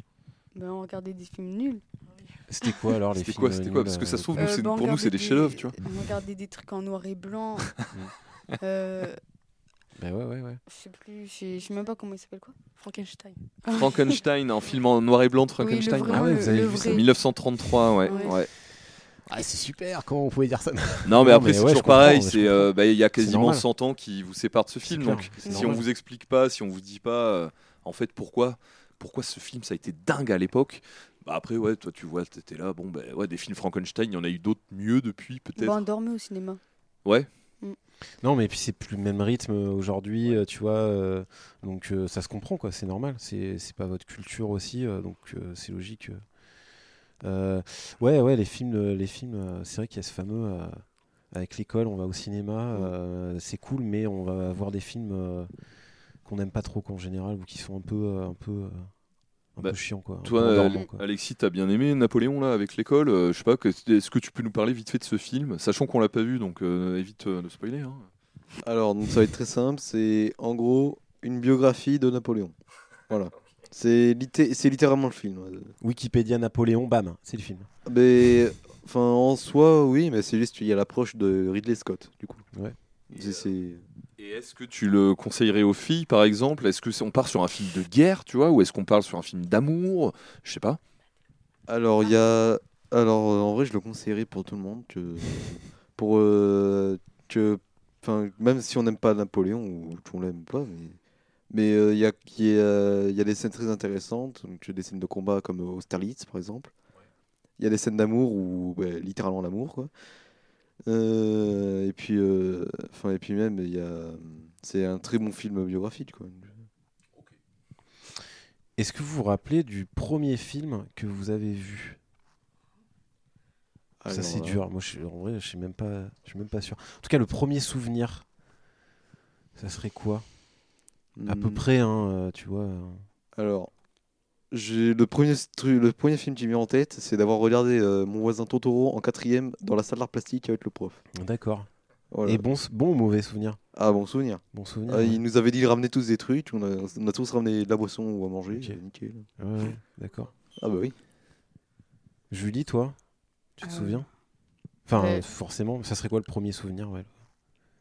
bah, on regardait des films nuls. C'était quoi alors les C'était films quoi, c'était quoi Parce que ça euh, se trouve, Euh, nous, c'est- bah, pour nous, c'est des regardait chefs-d'œuvre, tu vois. On regardait des trucs en noir et blanc. euh, Bah ouais, ouais, ouais. je sais plus, je sais même pas comment il s'appelle quoi. Frankenstein. Frankenstein, un film en noir et blanc de Frankenstein. Oui, Ah ouais, vous avez le vu ça vrai. 1933, ouais. Ouais. ouais. Ah, c'est super, comment on pouvait dire ça Non, mais Non, après, mais c'est ouais, toujours pareil. euh, bah, il y a quasiment normal. 100 ans qui vous séparent de ce film. clair, Donc, si on vous explique pas, si on vous dit pas, euh, en fait, pourquoi, pourquoi ce film, ça a été dingue à l'époque. Bah après, ouais, toi, tu vois, t'étais là. Bon, bah, ouais, des films Frankenstein, il y en a eu d'autres mieux depuis, peut-être. Bah, on dormait au cinéma. Ouais. Non, mais puis c'est plus le même rythme aujourd'hui, euh, tu vois. euh, donc euh, ça se comprend, quoi. C'est normal. C'est c'est pas votre culture aussi, euh, donc euh, c'est logique. Euh. Ouais, ouais, les films, euh, les films. euh, c'est vrai qu'il y a ce fameux euh, avec l'école, on va au cinéma, euh, c'est cool, mais on va voir des films euh, qu'on n'aime pas trop, qu'en général, ou qui sont un peu, euh, un peu, euh, un Bah, peu chiants, quoi. Toi, endormants, quoi. Alexis, t'as bien aimé Napoléon là avec l'école. euh, je sais pas, que- est-ce que tu peux nous parler vite fait de ce film, sachant qu'on l'a pas vu, donc euh, évite euh, de spoiler. hein. Alors, donc, ça va être très simple. C'est en gros une biographie de Napoléon. Voilà. C'est litté- c'est littéralement le film. Wikipédia Napoléon, bam, c'est le film. Mais enfin, en soi, oui, mais c'est juste qu'il y a l'approche de Ridley Scott, du coup. Ouais. C'est- c'est- Et est-ce que tu le conseillerais aux filles, par exemple? Est-ce que c'est- on part sur un film de guerre, tu vois, ou est-ce qu'on parle sur un film d'amour? Je sais pas. Alors, il y a. Alors, euh, en vrai, je le conseillerais pour tout le monde. Que... Pour. euh, que... Enfin, même si on n'aime pas Napoléon, ou qu'on l'aime pas, mais. Mais euh, il y, a, y, a, il y a des scènes très intéressantes, donc des scènes de combat comme Austerlitz par exemple. Il y a des scènes d'amour ou littéralement l'amour quoi. Euh, et puis, euh, enfin et puis même il y a, c'est un très bon film biographique quoi. Est-ce que vous vous rappelez du premier film que vous avez vu? Ça c'est dur. Moi, je, en vrai, je suis même pas, je suis même pas sûr. En tout cas, le premier souvenir, ça serait quoi? À peu hmm, près, hein, euh, tu vois. euh. Alors, le premier stru- le premier film qui me vient en tête, c'est d'avoir regardé euh, mon voisin Totoro en quatrième dans la salle d'art plastique avec le prof. D'accord. Voilà. Et bon, bon ou mauvais souvenir? Ah bon souvenir. Bon souvenir. Ah, ouais. Il nous avait dit de ramener tous des trucs, on a, on a tous ramené de la boisson ou à manger. Ok. euh, nickel. Ouais, ouais, d'accord. Ah bah oui. Julie, toi, tu te Euh, souviens? Enfin, ouais. forcément, ça serait quoi le premier souvenir ouais.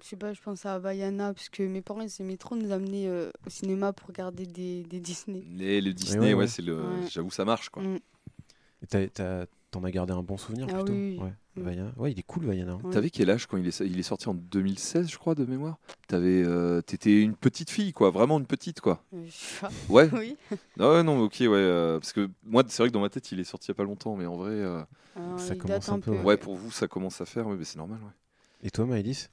Je sais pas, je pense à Bayana, parce que mes parents, ils aimaient trop nous amener euh, au cinéma pour regarder des, des Disney. Les, le Disney, ouais, ouais, ouais. c'est le. Ouais. J'avoue, ça marche quoi. Mm. Et t'as- t'as- T'en as gardé un bon souvenir Ah plutôt oui, oui. Ouais. Mm. Vaiana. Ouais, il est cool, Vaiana. hein. Ouais. T'avais quel âge quand il est, il est sorti en 2016, je crois, de mémoire T'avais, euh, t'étais une petite fille, quoi, vraiment une petite, quoi. Euh, je sais pas. Ouais. oui. Ah ouais, non, mais ok, ouais, euh, parce que moi, c'est vrai que dans ma tête, il est sorti il y a pas longtemps, mais en vrai, euh, Alors, Ça il commence date un un peu, peu. ouais. ouais, pour vous, ça commence à faire, ouais, mais c'est normal, ouais. Et toi, Maëlys?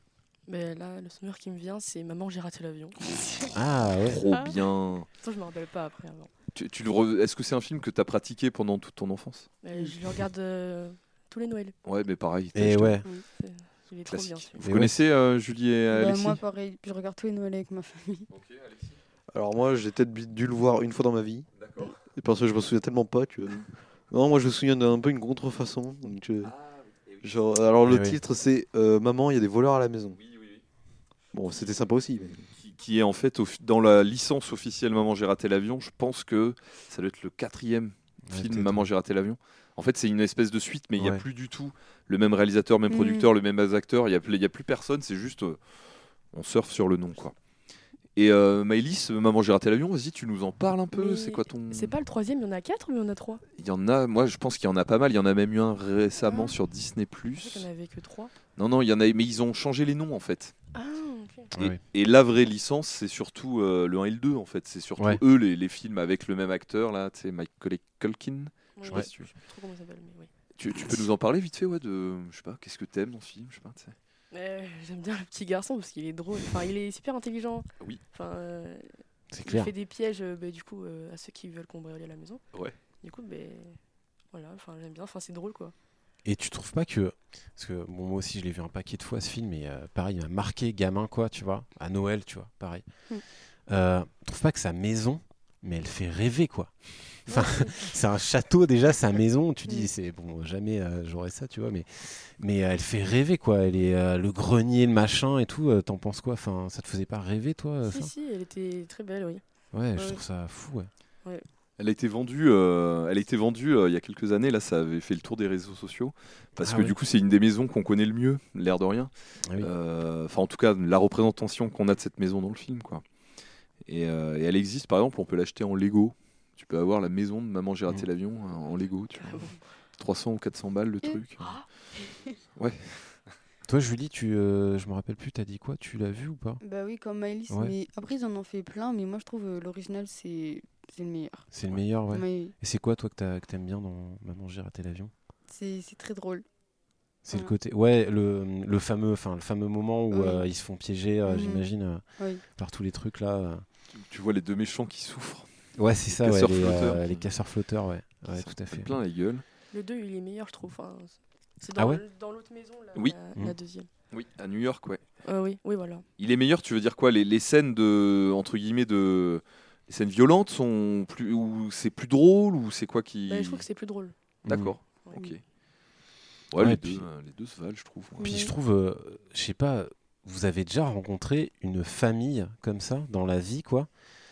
Mais là, le souvenir qui me vient, c'est Maman, j'ai raté l'avion. Ah ouais. Trop Ah. bien. Pourtant, je me rappelle pas après avant. Tu, tu le re- Est-ce que c'est un film que t'as pratiqué pendant toute ton enfance? Mais je le regarde euh, tous les Noëls. Ouais, mais pareil. t'as Et acheté- ouais. Oui, il est trop bien. Vous connaissez euh, Julie et Bah, Alexis? moi, pareil, je regarde tous les Noëls avec ma famille. Alors moi, j'ai peut-être dû le voir une fois dans ma vie. D'accord. Et parce que je me souviens tellement pas que. Non, moi je me souviens d'un peu une contrefaçon. Donc, euh, genre, alors le Eh oui. titre c'est euh, Maman, il y a des voleurs à la maison. Oui, oui, oui. Bon, c'était sympa aussi. mais- Qui, qui est en fait dans la licence officielle Maman, j'ai raté l'avion. Je pense que ça doit être le quatrième Ouais, film. Maman, j'ai raté l'avion. En fait, c'est une espèce de suite, mais il n'y a plus du tout le même réalisateur, même Mhm. producteur, le même acteur. Il n'y a, plus- il y a plus personne. C'est juste. euh, on surfe sur le nom, quoi. Et euh, Maëlys, Maman, j'ai raté l'avion. Vas-y, tu nous en parles un peu. C'est quoi ton. C'est pas le troisième, il y en a quatre ou il y en a trois? Il y en a, moi je pense qu'il y en a pas mal. Il y en a même eu un récemment Ah. sur Disney. Je sais qu'il y en avait que trois. Non, non, il y en a, mais ils ont changé les noms en fait. Ah Et, oui. et la vraie licence, c'est surtout euh, le 1 et le 2 en fait. C'est surtout Ouais. eux les, les films avec le même acteur là, tu sais, Michael Culkin. Oui, sais je pas sais si tu- plus trop comment ça s'appelle, mais oui. Tu, tu peux nous en parler vite fait, ouais, de. Je sais pas, qu'est-ce que t'aimes dans ce film Je sais pas, tu sais. Mais J'aime bien le petit garçon parce qu'il est drôle. Enfin, il est super intelligent. Oui. Enfin, euh, C'est il clair. fait des pièges euh, bah, du coup euh, à ceux qui veulent cambrioler la maison. Ouais. Du coup, ben voilà. Enfin, j'aime bien. Enfin, c'est drôle quoi. Et tu trouves pas que. Parce que bon, moi aussi, je l'ai vu un paquet de fois ce film, et euh, pareil, il m'a marqué gamin, quoi, tu vois. À Noël, tu vois, pareil. Mm. Euh, tu trouves pas que sa maison, mais elle fait rêver, quoi. Enfin, c'est un château déjà, sa maison. Tu dis, Mm. c'est bon, jamais euh, j'aurais ça, tu vois, mais, mais euh, elle fait rêver, quoi. Elle est le grenier, le machin et tout. T'en penses quoi? Enfin, ça te faisait pas rêver, toi si, ça si, elle était très belle, oui. Ouais, je trouve ça fou, ouais. Elle a été vendue, euh, elle a été vendue euh, il y a quelques années. Là, ça avait fait le tour des réseaux sociaux parce Ah que ouais. du coup, c'est une des maisons qu'on connaît le mieux, l'air de rien. Ah oui. Euh, Enfin, en tout cas, la représentation qu'on a de cette maison dans le film, quoi. Et, et elle existe, par exemple, on peut l'acheter en Lego. Tu peux avoir la maison de Maman j'ai raté Mhm. l'avion euh, en Lego, tu Ah vois. bon. 300 ou 400 balles le truc. Ah. Toi, Julie, tu, euh, je me rappelle plus, t'as dit quoi? Tu l'as vu ou pas? Bah oui, comme Maëlys, Ouais. mais après ils en ont fait plein, mais moi je trouve euh, l'original c'est c'est le meilleur. C'est le meilleur, ouais. Mais Et c'est quoi, toi, que t'aimes bien dans Maman, j'ai raté l'avion? C'est c'est très drôle. C'est le côté, ouais, le, le fameux, enfin le fameux moment où Oui. euh, ils se font piéger, euh, Mhm. j'imagine, euh, Oui. par tous les trucs là. Tu, tu vois les deux méchants qui souffrent. Ouais, c'est ça, ouais, casseurs les, euh, flotteurs. les casseurs flotteurs, ouais, tout à fait. plein la gueule. Le 2, il est meilleur, je trouve. C'est Ah dans, ouais l- dans l'autre maison, là, Oui. la, Mm. la deuxième. Oui, à New York, ouais. Euh, oui, oui, voilà. Il est meilleur, tu veux dire quoi les, les scènes de entre guillemets de les scènes violentes sont plus ou c'est plus drôle ou c'est quoi qui Bah, je trouve que c'est plus drôle. D'accord. Ouais. Ok. Ouais, Ouais, les, deux, euh, les deux se valent, je trouve. Puis je trouve, euh, je sais pas, vous avez déjà rencontré une famille comme ça dans la vie, quoi?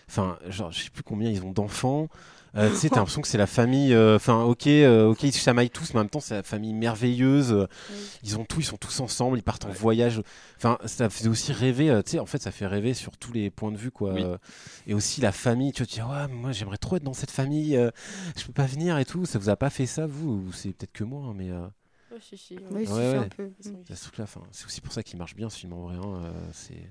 Enfin, genre, je sais plus combien ils ont d'enfants. Euh, tu sais, t'as l'impression que c'est la famille. euh, Enfin, ok, euh, ok, ils se chamaillent tous, mais en même temps, c'est la famille merveilleuse. euh, Ils ont tout, ils sont tous ensemble, ils partent en voyage. Enfin, ça faisait aussi rêver. euh, tu sais, en fait, ça fait rêver sur tous les points de vue, quoi. Oui. Euh, Et aussi la famille. Tu tu dis, ouais, moi, j'aimerais trop être dans cette famille. euh, je peux pas venir et tout. Ça vous a pas fait ça, vous Ou c'est peut-être que moi, hein, mais. euh, Ouais, si, si, ouais. Oui, Ouais, si, ouais. c'est aussi pour ça qu'il marche bien ce film en vrai. hein, euh, c'est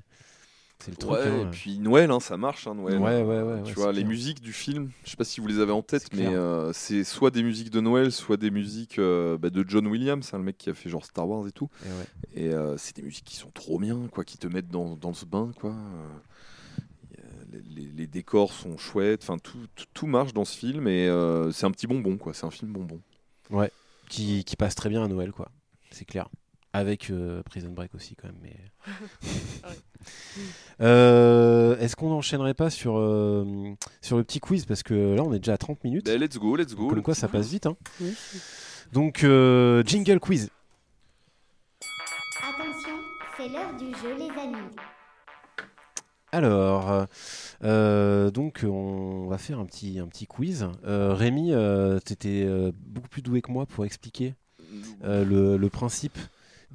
c'est le truc. Ouais, hein, et euh. puis Noël, hein, ça marche, hein, Noël. Ouais, ouais, ouais, Tu ouais, vois, les clair. musiques du film, je sais pas si vous les avez en tête, mais euh, c'est soit des musiques de Noël, soit des musiques euh, bah, de John Williams, hein, le mec qui a fait genre Star Wars et tout. Et ouais. Et euh, c'est des musiques qui sont trop bien, quoi, qui te mettent dans, dans ce bain, quoi. Les, les- les décors sont chouettes, enfin tout, tout, tout marche dans ce film et c'est un petit bonbon, quoi. C'est un film bonbon. qui, qui passe très bien à Noël, quoi. C'est clair. Avec euh, Prison Break aussi, quand même. Mais... Euh, Est-ce qu'on n'enchaînerait pas sur, euh, sur le petit quiz? Parce que là, on est déjà à 30 minutes. Ben, let's go, let's go. Comme quoi, ça passe vite. Hein. Oui. Donc, euh, jingle quiz. Attention, c'est l'heure du jeu, les amis. Alors, euh, donc, on va faire un petit, un petit quiz. Euh, Rémi, euh, tu étais beaucoup plus doué que moi pour expliquer euh, le, le principe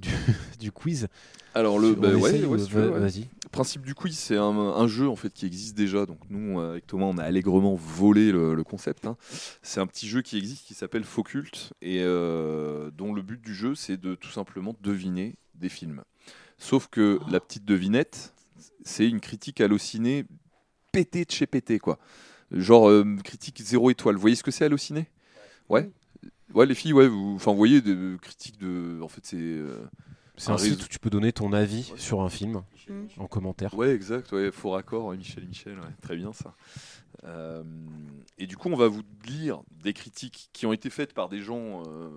du, du quiz. Alors le, bah, ouais, ouais, si ouais. Vas-y. Le principe du quiz, c'est un, un jeu en fait qui existe déjà. Donc nous, euh, avec Thomas, on a allègrement volé le, le concept. hein. C'est un petit jeu qui existe qui s'appelle Focult et euh, dont le but du jeu, c'est de tout simplement deviner des films. Sauf que la petite devinette, c'est une critique hallucinée pété de chez pété quoi. Genre euh, critique zéro étoile. Vous voyez ce que c'est halluciné Ouais. Ouais, les filles, ouais, vous, enfin, vous voyez des euh, critiques de, en fait, c'est. euh, C'est Un un site réseau. où tu peux donner ton avis sur un film Mm. en commentaire. Ouais, exact, ouais, faux raccord, ouais, Michel Michel, ouais, très bien ça. Euh, et du coup, on va vous lire des critiques qui ont été faites par des gens euh,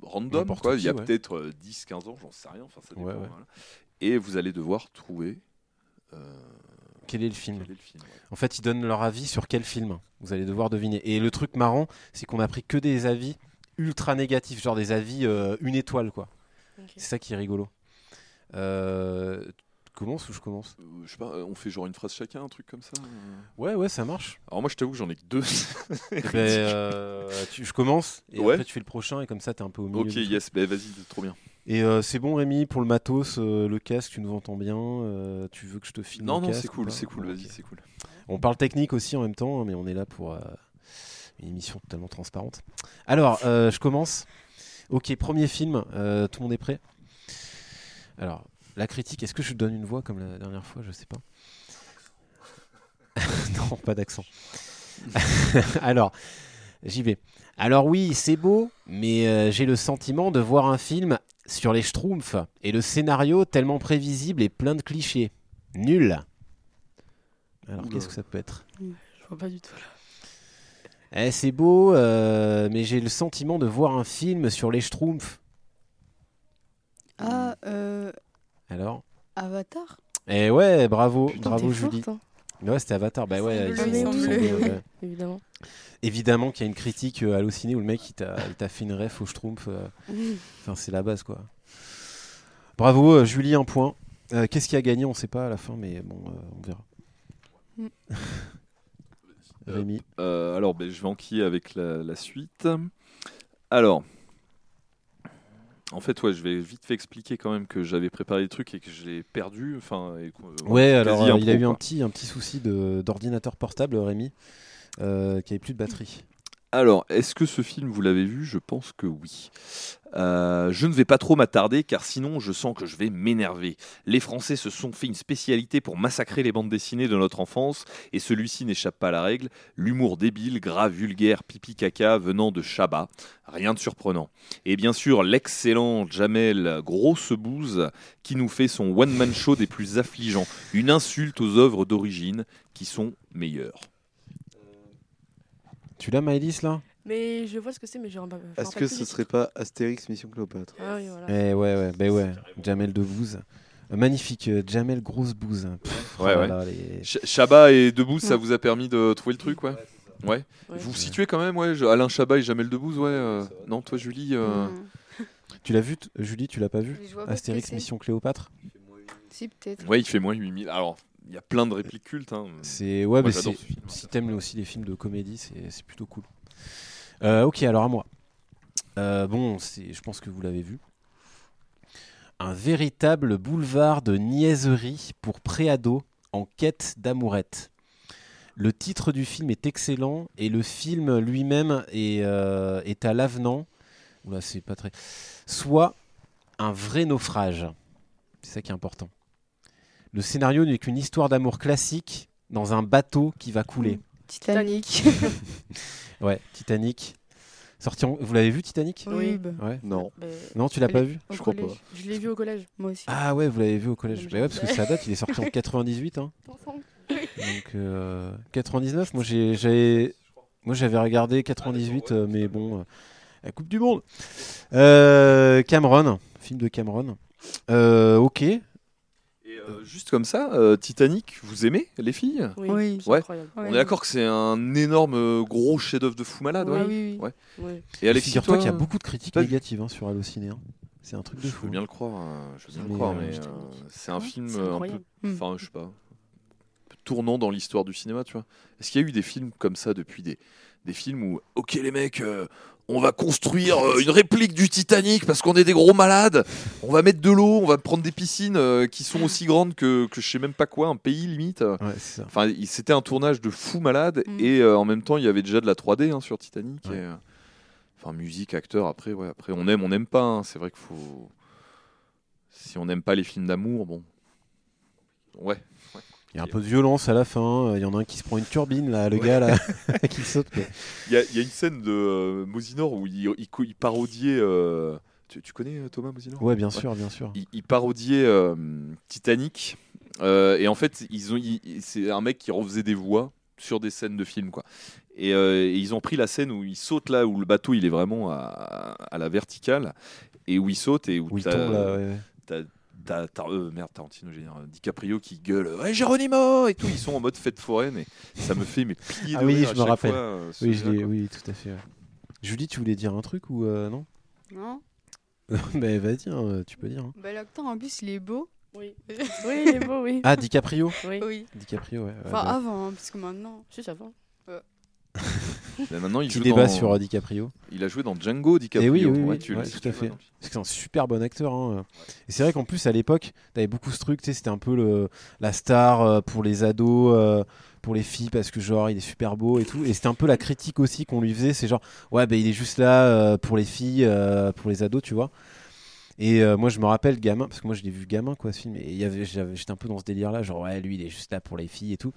random, N'importe quoi, qui, il y a ouais. peut-être euh, 10, 15 ans, j'en sais rien, enfin ça dépend. Ouais, ouais. voilà. Et vous allez devoir trouver euh, Quel est le film quel est le film. ouais. En fait, ils donnent leur avis sur quel film. Vous allez devoir deviner. Et le truc marrant, c'est qu'on a pris que des avis ultra négatifs, genre des avis euh, une étoile, quoi. C'est ça qui est rigolo. Euh, tu commences ou je commence Euh, je sais pas, euh, on fait genre une phrase chacun, un truc comme ça. euh. Ouais, ouais, ça marche. Alors moi, je t'avoue que j'en ai que deux. Eh ben, euh, tu- je commence et Ouais. après tu fais le prochain et comme ça t'es un peu au milieu. ok, yes, bah, vas-y, trop bien. Et euh, c'est bon Rémi pour le matos, euh, le casque, tu nous entends bien euh, Tu veux que je te filme Non, le non, c'est cool, c'est cool, vas-y, c'est cool. On parle technique aussi en même temps, hein, mais on est là pour euh, une émission totalement transparente. Alors, euh, je commence. Ok, premier film, euh, tout le monde est prêt? Alors, la critique, est-ce que je donne une voix comme la dernière fois? Je sais pas. non, pas d'accent. Alors, j'y vais. Alors oui, c'est beau, mais euh, j'ai le sentiment de voir un film sur les Schtroumpfs et le scénario tellement prévisible et plein de clichés. Nul. Alors qu'est-ce que ça peut être? Je vois pas du tout là. Eh, c'est beau, euh, mais j'ai le sentiment de voir un film sur les Schtroumpfs. Ah, euh, Alors Avatar? Eh ouais, bravo, Putain, bravo t'es Julie. forte, hein, Ouais, c'était Avatar. Bah ouais, ils sont- ils sont- ouais. évidemment. Évidemment qu'il y a une critique euh, hallucinée où le mec il t'a il t'a fait une ref au Schtroumpf. euh, Enfin, c'est la base quoi. Bravo, euh, Julie, un point. Euh, Qu'est-ce qui a gagné On sait pas à la fin, mais bon, euh, on verra. Mm. Rémi. Euh, alors, ben, je vais enquiller avec la, la suite. Alors, en fait, ouais, je vais vite fait expliquer quand même que j'avais préparé des trucs et que je l'ai perdu. Enfin, et euh, Ouais, alors euh, il a impro, eu un petit, un petit souci de- d'ordinateur portable, Rémi, euh, qui avait plus de batterie. Alors, est-ce que ce film, vous l'avez vu? Je pense que oui. Euh, je ne vais pas trop m'attarder car sinon je sens que je vais m'énerver. Les Français se sont fait une spécialité pour massacrer les bandes dessinées de notre enfance et celui-ci n'échappe pas à la règle. L'humour débile, gras, vulgaire, pipi caca venant de Chabat. Rien de surprenant. Et bien sûr, l'excellent Jamel Grosse Bouse qui nous fait son one-man show des plus affligeants. Une insulte aux œuvres d'origine qui sont meilleures. Tu l'as, Maëlys, là? Mais je vois ce que c'est, mais je me rappelle Est-ce que ce serait pas Astérix Mission Cléopâtre Ah oui, voilà. Eh ouais, ouais, bah ouais, Jamel Debbouze. Euh, magnifique, euh, Jamel Grosse Bouse. Pff, Ouais, oh là ouais. là, les- Ch- Chabat et Debouze, ça vous a permis de trouver le truc, ouais Ouais. Ouais. Vous vous situez quand même, ouais je- Alain Chabat et Jamel Debbouze, ouais. euh, non, toi, Julie euh, Hmm. Tu l'as vu, t- Julie, tu l'as pas vu Mais je vois pas ce que Astérix c'est. Mission Cléopâtre? Si, peut-être. Ouais, il fait moins 8000. Alors, Il y a plein de répliques cultes. hein. C'est ouais, Moi, mais j'adore c'est- ce film. si t'aimes aussi les films de comédie, c'est c'est plutôt cool. Euh, ok, alors à moi. Euh, bon, je pense que vous l'avez vu. Un véritable boulevard de niaiserie pour préados en quête d'amourette. Le titre du film est excellent et le film lui-même est, euh, est à l'avenant. Oula, c'est pas très. Soit un vrai naufrage. C'est ça qui est important. Le scénario n'est qu'une histoire d'amour classique dans un bateau qui va couler. Titanic. Ouais, Titanic. Sorti en- Vous l'avez vu Titanic Oui. Ouais. Non. Bah, Non, tu l'as pas vu Je crois collège. pas. je l'ai vu au collège. Moi aussi. Ah ouais, vous l'avez vu au collège. Bah ouais, parce que ça date, il est sorti en 98. Hein. Donc euh, 99, moi j'ai, j'avais, moi j'avais regardé 98, euh, mais bon, euh, la Coupe du Monde. Euh, Cameron, film de Cameron. Euh, ok. Euh, juste comme ça, euh, Titanic, vous aimez les filles? Oui, Oui. c'est Ouais. incroyable. On est d'accord que c'est un énorme euh, gros chef-d'œuvre de fou malade. Oui. ouais. Oui, oui. Ouais. Oui. Et Alexis, Figure-toi toi, qu'il y a beaucoup de critiques pas négatives hein, sur Allociné. hein. C'est un truc de Je fou. veux bien le croire. hein, je veux bien le croire, mais euh, c'est un film un peu. Hmm. enfin, je sais pas, tournant dans l'histoire du cinéma, tu vois. Est-ce qu'il y a eu des films comme ça depuis des, des films où, ok les mecs, euh, on va construire euh, une réplique du Titanic parce qu'on est des gros malades, on va mettre de l'eau, on va prendre des piscines euh, qui sont aussi grandes que, que je sais même pas quoi, un pays limite. Ouais, c'est ça. Enfin, il- c'était un tournage de fou malade Mm. et euh, en même temps, il y avait déjà de la 3D hein, sur Titanic. Ouais. et, euh, Enfin, musique, acteur, après, ouais, après, on aime, on n'aime pas. hein. C'est vrai qu'il faut. Si on n'aime pas les films d'amour, bon. Ouais. Il y a un peu de violence à la fin. Il y en a un qui se prend une turbine, là, le Ouais. gars, là, qui saute. Il y, a- il y a une scène de euh, Mosinor où il, il, parodiait. euh, Tu, tu connais euh, Thomas Mosinor? Ouais, bien sûr, bien sûr. il, il parodiait euh, Titanic. euh, et en fait, ils ont, c'est un mec qui refaisait des voix sur des scènes de films, quoi. Et, euh, et ils ont pris la scène où il saute là, où le bateau il est vraiment à, à la verticale, et où il saute et où, Où il tombe, là, ouais, ouais. t'as- t'as- t'as- euh, merde, Tarantino, j'ai dit, euh, DiCaprio qui gueule, ouais, Geronimo et tout. Ils sont en mode fête foraine et ça me fait mais plier Ah de oui, je me rappelle. fois, euh, Oui, je oui, tout à fait. ouais. Julie, tu voulais dire un truc ou euh, non? Non Mais vas-y, hein, tu peux dire. hein. Bah, L'acteur, en plus, il est beau. Oui. oui, il est beau, oui. Ah, DiCaprio? Oui. Oui. DiCaprio, ouais. Enfin, bah, avant, hein, parce que maintenant. Si, ça maintenant, il Petit joue débat dans- sur euh, DiCaprio. Il a joué dans Django, DiCaprio. Eh oui, oui, oui, tu ouais, tout à fait. c'est un super bon acteur. hein. Et c'est vrai qu'en plus, à l'époque, t'avais beaucoup ce truc, c'était un peu le, la star euh, pour les ados, euh, pour les filles, parce que genre, il est super beau et tout. Et c'était un peu la critique aussi qu'on lui faisait, c'est genre, ouais, bah, il est juste là euh, pour les filles, euh, pour les ados, tu vois. Et euh, moi, je me rappelle gamin, parce que moi, je l'ai vu gamin, quoi, ce film. Et y avait, j'étais un peu dans ce délire-là, genre, ouais, lui, il est juste là pour les filles et tout.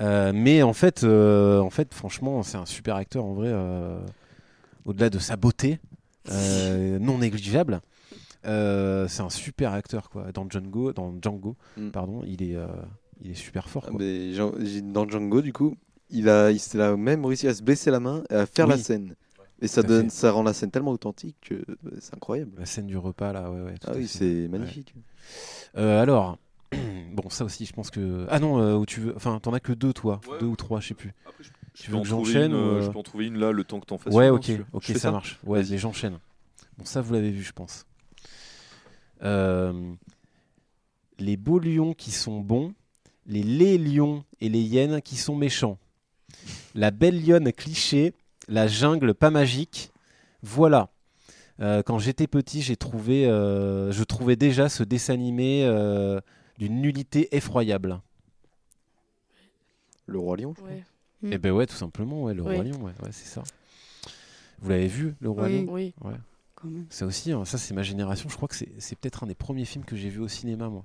Euh, mais en fait, euh, en fait, franchement, c'est un super acteur en vrai. euh, au-delà de sa beauté, euh, non négligeable, euh, c'est un super acteur, quoi. Dans Django, dans Django, Mm. pardon, il est, euh, il est super fort, Ah, quoi. mais dans Django, du coup, il a, il a même réussi à se blesser la main et à faire la scène. Et ça, donne, ça rend la scène tellement authentique que bah, c'est incroyable. La scène du repas, là, ouais, ouais. tout Ah oui, c'est magnifique. Euh, alors, bon, ça aussi, je pense que. Ah non, euh, où tu veux. Enfin, t'en as que deux, toi, Ouais. deux ou trois, je sais plus. Après, je, je Tu veux que j'enchaîne ou, euh, euh, Je peux en trouver une là, le temps que t'en fasses. Ouais, une, ok, si ok, ça, marche. Ouais, mais j'enchaîne. Bon, ça, vous l'avez vu, je pense. Euh, les beaux lions qui sont bons, les laids lions et les hyènes qui sont méchants. La belle lionne cliché, la jungle pas magique. Voilà. Euh, quand j'étais petit, j'ai trouvé, euh, je trouvais déjà ce dessin animé euh, d'une nullité effroyable. Le Roi Lion, je Ouais. Mm. Et ben ouais, tout simplement, ouais, le Oui. roi lion, ouais, ouais, c'est ça. Vous l'avez vu, le roi Oui. lion? Oui. Même. Ça aussi, hein, ça c'est ma génération. Je crois que c'est c'est peut-être un des premiers films que j'ai vu au cinéma, moi.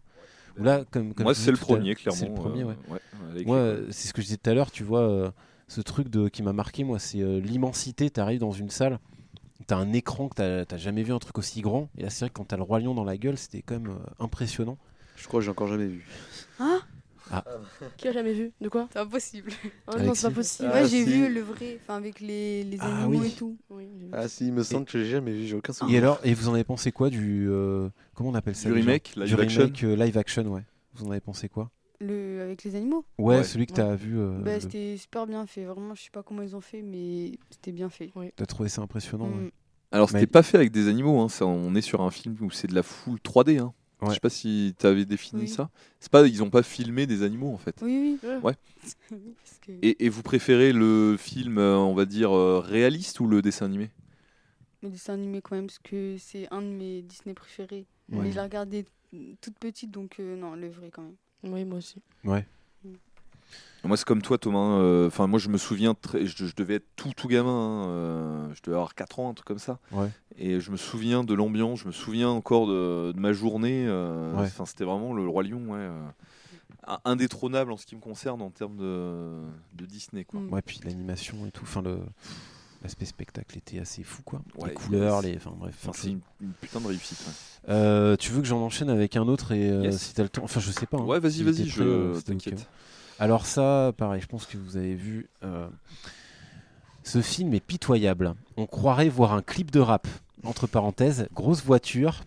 Où là, comme, comme Moi, c'est le premier, clairement. C'est le premier, euh, ouais. avec Moi, c'est ce que je disais tout à l'heure, tu vois, euh, ce truc de, qui m'a marqué, moi, c'est euh, l'immensité. Tu arrives dans une salle, tu as un écran que t'as- t'as jamais vu un truc aussi grand. Et là, c'est vrai que quand tu as le Roi Lion dans la gueule, c'était quand même euh, impressionnant. je crois que j'ai encore jamais vu. Qui a jamais vu? De quoi? C'est impossible. Ah non, c'est pas possible. Ah, Moi, j'ai si. vu le vrai, enfin, avec les, les Ah animaux oui. et tout. Oui. Ah si, il me semble que j'ai jamais vu, j'ai aucun souvenir. Et alors, et vous en avez pensé quoi du. euh, comment on appelle ça Du remake, live Du action remake, euh, live action, ouais. Vous en avez pensé quoi? Le, avec les animaux ouais, Ouais. celui que tu as vu. euh, bah, le- C'était super bien fait. Vraiment, je sais pas comment ils ont fait, mais c'était bien fait. T'as trouvé ça impressionnant ouais. Mm. Alors, c'était Mais- pas fait avec des animaux. hein, ça, on est sur un film où c'est de la full 3D. hein. Je Ouais. sais pas si tu avais défini Oui. ça. C'est pas, ils ont pas filmé des animaux en fait. Oui, oui. Ouais. Oui, parce que- Et, et vous préférez le film, euh, on va dire, euh, réaliste ou le dessin animé? Le dessin animé quand même, parce que c'est un de mes Disney préférés. Ouais. Mais je l'ai regardé toute petite, donc euh, non, le vrai quand même. Oui, moi aussi. Ouais. Moi, c'est comme toi, Thomas. euh, Enfin, moi, je me souviens, très, je, je devais être tout, tout gamin. hein, euh, je devais avoir 4 ans, un truc comme ça. Ouais. Et je me souviens de l'ambiance, je me souviens encore de, de ma journée. euh, Ouais. Enfin, c'était vraiment le Roi Lion, ouais, euh, indétrônable en ce qui me concerne en termes de, de Disney, quoi. Mm. Ouais, puis l'animation et tout. Enfin, le. L'aspect spectacle était assez fou, quoi. Ouais, les couleurs, c'est- les. Enfin, bref. Enfin, c'est une, une putain de réussite. ouais. Euh, tu veux que j'en enchaîne avec un autre et euh, Yes. si t'as le temps? Enfin, je sais pas. hein, Ouais, vas-y, si vas-y, je euh, t'inquiète. Alors ça, pareil, je pense que vous avez vu. euh, ce film est pitoyable. On croirait voir un clip de rap. Entre parenthèses, grosse voiture,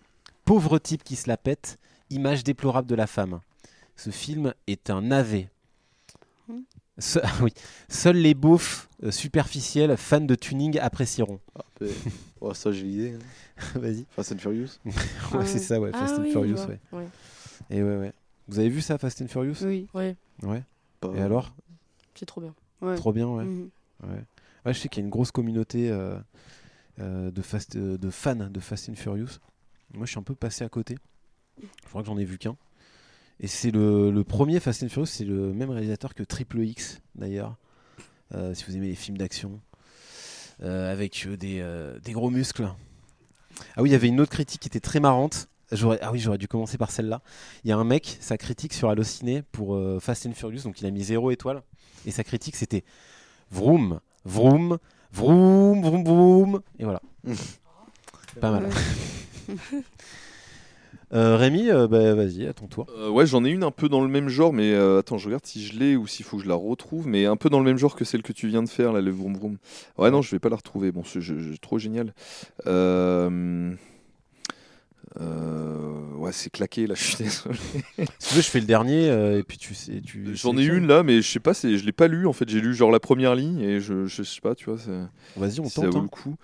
pauvre type qui se la pète, image déplorable de la femme. Ce film est un navet. Se- ah oui. Seuls les beaufs superficiels fans de tuning apprécieront. Ah, ben, oh, ça, j'ai l'idée. hein. Vas-y. Fast and Furious. Ouais, Ah c'est ça, ouais. Fast ah, and oui, Furious, ouais. Ouais. Et ouais, ouais. Vous avez vu ça, Fast and Furious? Oui, Ouais, Ouais. Et alors? C'est trop bien. ouais. Trop bien, ouais. Mhm. Ouais. Ouais, je sais qu'il y a une grosse communauté euh, euh, de, fast, euh, de fans de Fast and Furious. Moi, je suis un peu passé à côté. Je crois que j'en ai vu qu'un. Et c'est le, le premier Fast and Furious, c'est le même réalisateur que Triple X, d'ailleurs. Euh, si vous aimez les films d'action. Euh, avec euh, des, euh, des gros muscles. Ah oui, il y avait une autre critique qui était très marrante. Ah oui, j'aurais dû commencer par celle-là. Il y a un mec, sa critique sur Allociné pour euh, Fast and Furious, donc il a mis zéro étoile. Et sa critique, c'était Vroom, vroom, vroom, vroom, vroom. Et voilà. Pas mal. Euh, Rémi, euh, bah, vas-y, à ton tour. Euh, ouais, j'en ai une un peu dans le même genre, mais euh, attends, je regarde si je l'ai ou s'il faut que je la retrouve, mais un peu dans le même genre que celle que tu viens de faire, là, le vroom vroom. Ouais, non, je vais pas la retrouver. Bon, c'est trop génial. Euh, ouais, c'est claqué, là, je suis désolé. Si tu veux, je fais le dernier, euh, et puis tu sais. Tu J'en ai une là, mais je sais pas, c'est- je l'ai pas lu en fait. J'ai lu genre la première ligne et je, je sais pas, tu vois, c'est- Vas-y, on si ça tente. vaut hein. le coup.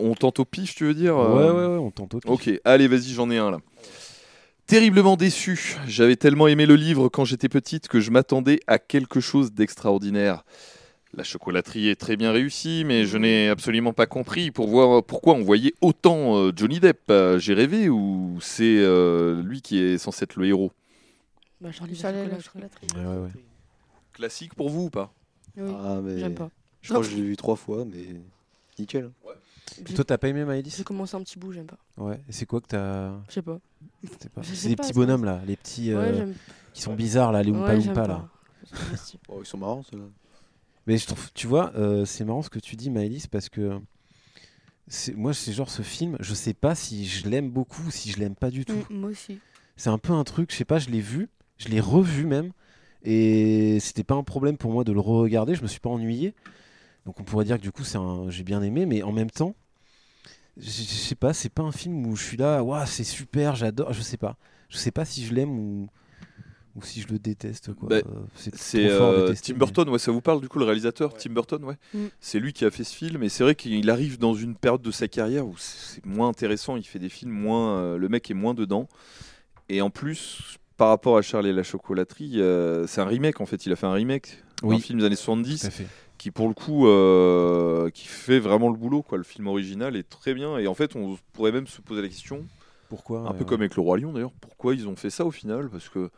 On tente au pif, tu veux dire Ouais, euh, ouais, ouais, on tente au pif. Ok, allez, vas-y, j'en ai un là. Terriblement déçu. J'avais tellement aimé le livre quand j'étais petite que je m'attendais à quelque chose d'extraordinaire. La chocolaterie est très bien réussie, mais je n'ai absolument pas compris pour voir pourquoi on voyait autant euh, Johnny Depp. Euh, J'ai rêvé ou c'est euh, lui qui est censé être le héros? Bah, Charlie, la Charlie et la chocolaterie. Ouais, ouais, ouais. Classique pour vous ou pas? Oui. Ah, mais. J'aime pas. Je crois que je l'ai vu trois fois, mais nickel. Et Toi, t'as pas aimé Maëlys J'ai commencé un petit bout, j'aime pas. Ouais. Et c'est quoi que t'as? Je sais pas. C'est pas- Je sais C'est des pas, petits bonhommes là, les petits euh, qui sont bizarres là, les Oompa Loompa pas. là. Oh, ils sont marrants, ceux-là. Mais je trouve, tu vois, euh, c'est marrant ce que tu dis, Maëlys, parce que moi, c'est genre ce film, je sais pas si je l'aime beaucoup ou si je l'aime pas du tout. Mm, moi aussi. C'est un peu un truc, je sais pas, je l'ai vu, je l'ai revu même, et c'était pas un problème pour moi de le re-regarder, je me suis pas ennuyé. Donc on pourrait dire que du coup, c'est un, j'ai bien aimé, mais en même temps, je je sais pas, c'est pas un film où je suis là, waouh, c'est super, j'adore, je sais pas. Je sais pas si je l'aime ou, ou si je le déteste. quoi. Bah, c'est euh, Tim mais- Burton, ouais, ça vous parle du coup le réalisateur Tim Burton, ouais. Mm. C'est lui qui a fait ce film et c'est vrai qu'il arrive dans une période de sa carrière où c'est moins intéressant, il fait des films moins, euh, le mec est moins dedans et en plus par rapport à Charlie et la chocolaterie, euh, c'est un remake en fait, il a fait un remake Oui. film des années Tout 70 à fait. qui pour le coup euh, qui fait vraiment le boulot quoi. Le film original est très bien et en fait on pourrait même se poser la question Pourquoi un peu comme avec le roi lion d'ailleurs, pourquoi ils ont fait ça au final? Parce que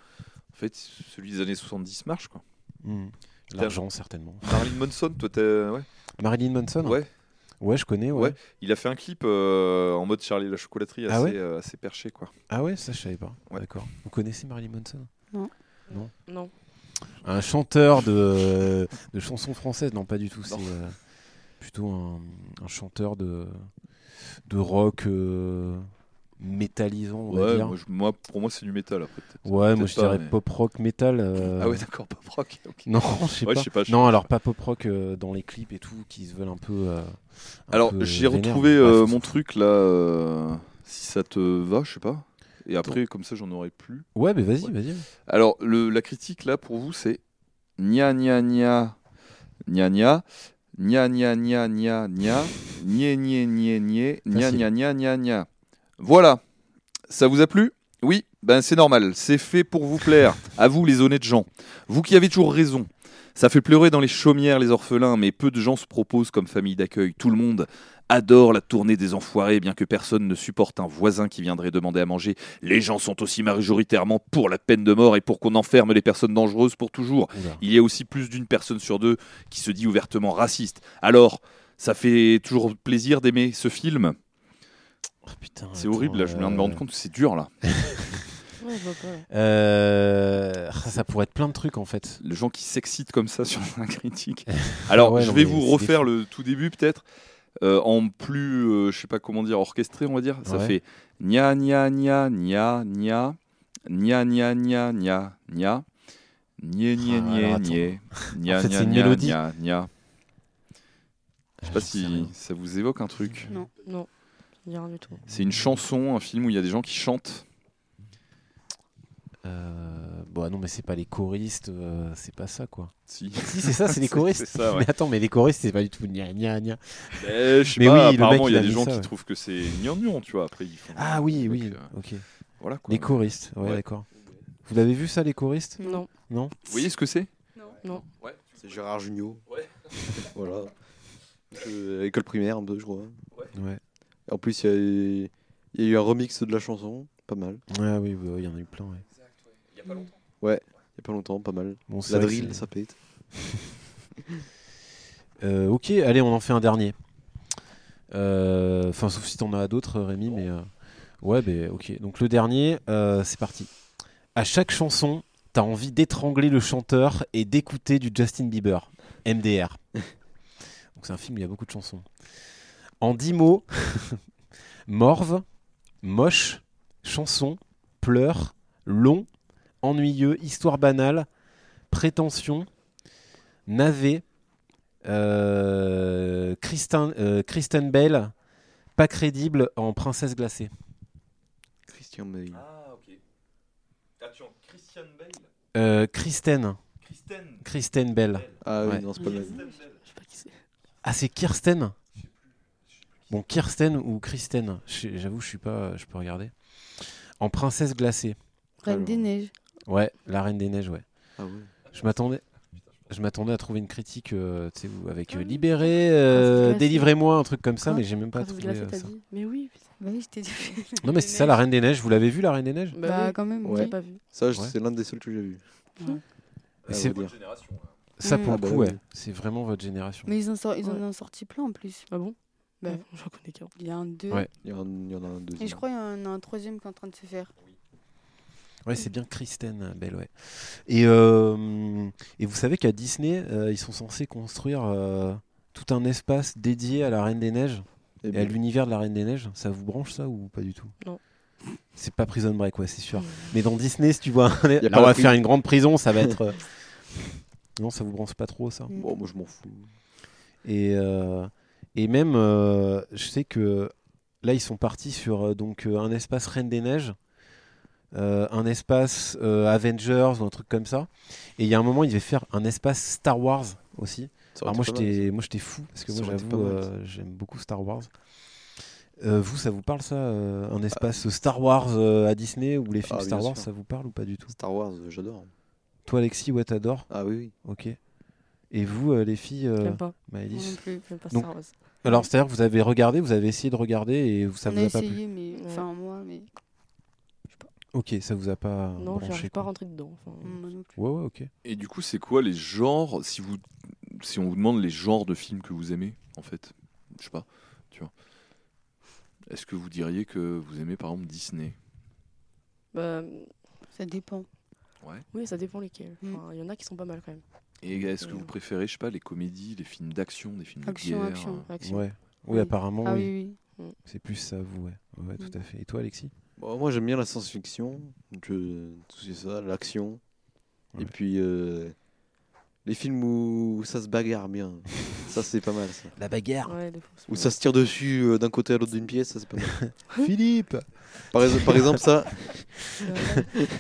en fait celui des années 70 marche quoi. hmm, L'argent, certainement. Marilyn Manson, toi t'es ouais. Marilyn Manson Ouais, Ouais, je connais, ouais. Ouais. il a fait un clip euh, en mode Charlie et la chocolaterie assez, Ah ouais euh, assez perché quoi. Ah ouais, ça je savais pas. Ouais. D'accord. Vous connaissez Marilyn Manson? Non. Un chanteur de, de chansons françaises? Non, pas du tout. C'est Non. euh, plutôt un, un chanteur de, de rock euh, métallisant, on va Ouais, dire. moi, je- moi, pour moi c'est du métal après ouais, moi je pas, dirais mais- pop rock metal. euh, Ah ouais d'accord, pop rock. ok. Non, je sais Ouais, pas. pas, non, alors pas pop rock euh, dans les clips et tout, qui se veulent un peu. euh, un Alors j'ai retrouvé euh, on mon truc là, euh, si ça te va, je sais pas. Et après comme ça j'en aurai plus. Ouais, mais vas-y, Ouais. vas-y. Alors le, la critique là pour vous c'est gna gna gna gna gna gna gna gna gna gna gna gna gna gna gna gna gna. Voilà. Ça vous a plu? Oui? Ben c'est normal, c'est fait pour vous plaire. À vous les honnêtes gens. Vous qui avez toujours raison. Ça fait pleurer dans les chaumières les orphelins, mais peu de gens se proposent comme famille d'accueil. Tout le monde adore la tournée des enfoirés, bien que personne ne supporte un voisin qui viendrait demander à manger. Les gens sont aussi majoritairement pour la peine de mort et pour qu'on enferme les personnes dangereuses pour toujours. Oula. Il y a aussi plus d'une personne sur deux qui se dit ouvertement raciste. Alors, ça fait toujours plaisir d'aimer ce film? Oh, putain, C'est attends, horrible, là, je viens de me euh, rendre compte que c'est dur là. Ouais, je vois pas. ouais. euh, ah, ça pourrait être plein de trucs en fait. Les gens qui s'excitent comme ça sur un critique. Alors, Ouais, je non, vais vous refaire le tout début peut-être. euh, en plus, euh, je sais pas comment dire, orchestré, on va dire. Ça Ouais. fait nia nia nia nia nia nia nia nia nia nia Ah. Nia, nia, c'est une nia, mélodie. nia, nia. Je sais pas si ça vous évoque un truc. Non, il y a rien du tout. C'est une chanson, un film où il y a des gens qui chantent. Euh, bon, ah non, mais c'est pas les choristes, euh, c'est pas ça quoi. Si. Si, c'est ça, c'est les choristes. Ça, ouais. Mais attends, mais les choristes, c'est pas du tout gna gna gna. Mais je sais Mais pas, oui, apparemment, il y a des gens ça, qui ouais. trouvent que c'est gnangnan, tu vois. Après, ils font. Ah oui, oui, euh, ok. voilà quoi. Les choristes, ouais, Ouais. d'accord. Vous l'avez vu ça, les choristes? Non, Non? Vous voyez ce que c'est? Non. C'est Gérard Jugnot. Ouais. voilà. École primaire, un peu, je crois. Ouais. En plus, il y, a eu- il y a eu un remix de la chanson, pas mal. Ah oui, bah, il y en a eu plein, ouais. Il y a pas longtemps. Il y a pas longtemps, pas mal. Bon, c'est La drill, ça pète. Euh, ok, allez, on en fait un dernier. Euh, Enfin, sauf si t'en as d'autres, Rémi, mais euh, ouais, ben ok. Donc le dernier, euh, c'est parti. À chaque chanson, t'as envie d'étrangler le chanteur et d'écouter du Justin Bieber, MDR. Donc c'est un film où il y a beaucoup de chansons. En dix mots, morve, moche, chanson, pleurs, long, ennuyeux, histoire banale, prétention, navet, euh, Kristen, euh, Kristen Bell, pas crédible en princesse glacée. Christian Bale. Ah, ok. Attention, Christian Bale. Euh, Kristen, Kristen. Kristen Bell. Ah oui, Ouais. non, c'est pas le même. Je sais pas qui c'est. Ah, c'est Kirsten? Bon, Kirsten ou Kristen J'avoue, je suis pas. Je peux regarder. En princesse glacée. Reine des Neiges. Ouais, la Reine des Neiges, ouais. Ah ouais. Je m'attendais. Je m'attendais à trouver une critique euh, tu sais, où- avec euh, Libéré, euh, délivrez-moi, un truc comme ça, Quoi mais j'ai même pas trouvé glacée, euh, ça. dit Mais oui. Bah oui, je t'ai dit. Non, mais c'est ça, la Reine des Neiges. Vous l'avez vu, la Reine des Neiges? Bah, Bah oui. quand même, Ouais. J'ai pas vu. Ça, Ouais. c'est l'un des seuls que j'ai vu. Ouais. Ah, c'est- dire. génération. Ça, pour le Ah bah coup, oui. ouais. C'est vraiment votre génération. Mais ils, en sort- ils en ont sorti plein en plus. Ah bon? Bah, Ouais, J'en connais qu'un. Il y a un deux. Ouais. Il y, en a un- il y en a un deuxième. Et je crois qu'il y en a un troisième qui est en train de se faire. Ouais, c'est bien Kristen Bell, ouais. Et, euh, et vous savez qu'à Disney, euh, ils sont censés construire euh, tout un espace dédié à la Reine des Neiges Et et à ben, l'univers de la Reine des Neiges. Ça vous branche ça ou pas du tout? Non. C'est pas Prison Break, ouais, c'est sûr. Mm. Mais dans Disney, si tu vois, un- là, on va faire une grande prison, ça va être. Non, ça vous branche pas trop, ça? bon, moi, je m'en fous. Et, euh, et même, euh, je sais que là, ils sont partis sur euh, donc euh, un espace Reine des Neiges, euh, un espace euh, Avengers ou un truc comme ça. Et il y a un moment, ils devaient faire un espace Star Wars aussi. Alors moi, j'étais, moi, j'étais fou parce que Ça moi, j'avoue, euh, j'aime beaucoup Star Wars. Vous, ça vous parle ça, un espace Star Wars à Disney ou les films Ah, Star Wars, sûr. ça vous parle ou pas du tout? Star Wars, j'adore. Toi, Alexis, ouais, t'adores? Ah oui, oui. Ok. Et vous, euh, les filles, euh, pas. Maëlys non plus. J'aime pas Donc- Star Wars. Alors, c'est-à-dire que vous avez regardé, vous avez essayé de regarder et vous- ça On vous a a pas plu. essayé, mais. Ouais. Enfin, moi, mais. Ok, ça vous a pas Non, j'arrive pas à rentrer dedans. enfin, plus. Ouais, ouais, ok. Et du coup, c'est quoi les genres si vous si on vous demande les genres de films que vous aimez en fait, je sais pas, tu vois. Est-ce que vous diriez que vous aimez par exemple Disney? Bah, Ça dépend. oui, ça dépend lesquels. Mm. Enfin, Il y en a qui sont pas mal quand même. Et est-ce que vous préférez, je sais pas, les comédies, les films d'action, des films Action, de guerre action. euh, Action. Ouais. Oui, Oui. apparemment, Ah oui. oui, oui. C'est plus ça, vous, ouais. Ouais, tout Mm. à fait. Et toi, Alexis? Bon, moi, j'aime bien la science-fiction. Donc, tout c'est ça, l'action. Ouais. Et puis, euh, les films où ça se bagarre bien. ça, c'est pas mal, ça. La bagarre Ouais, des fois, c'est Où ça se tire dessus euh, d'un côté à l'autre d'une pièce, ça, c'est pas mal. Philippe Par, ex- par exemple, ça.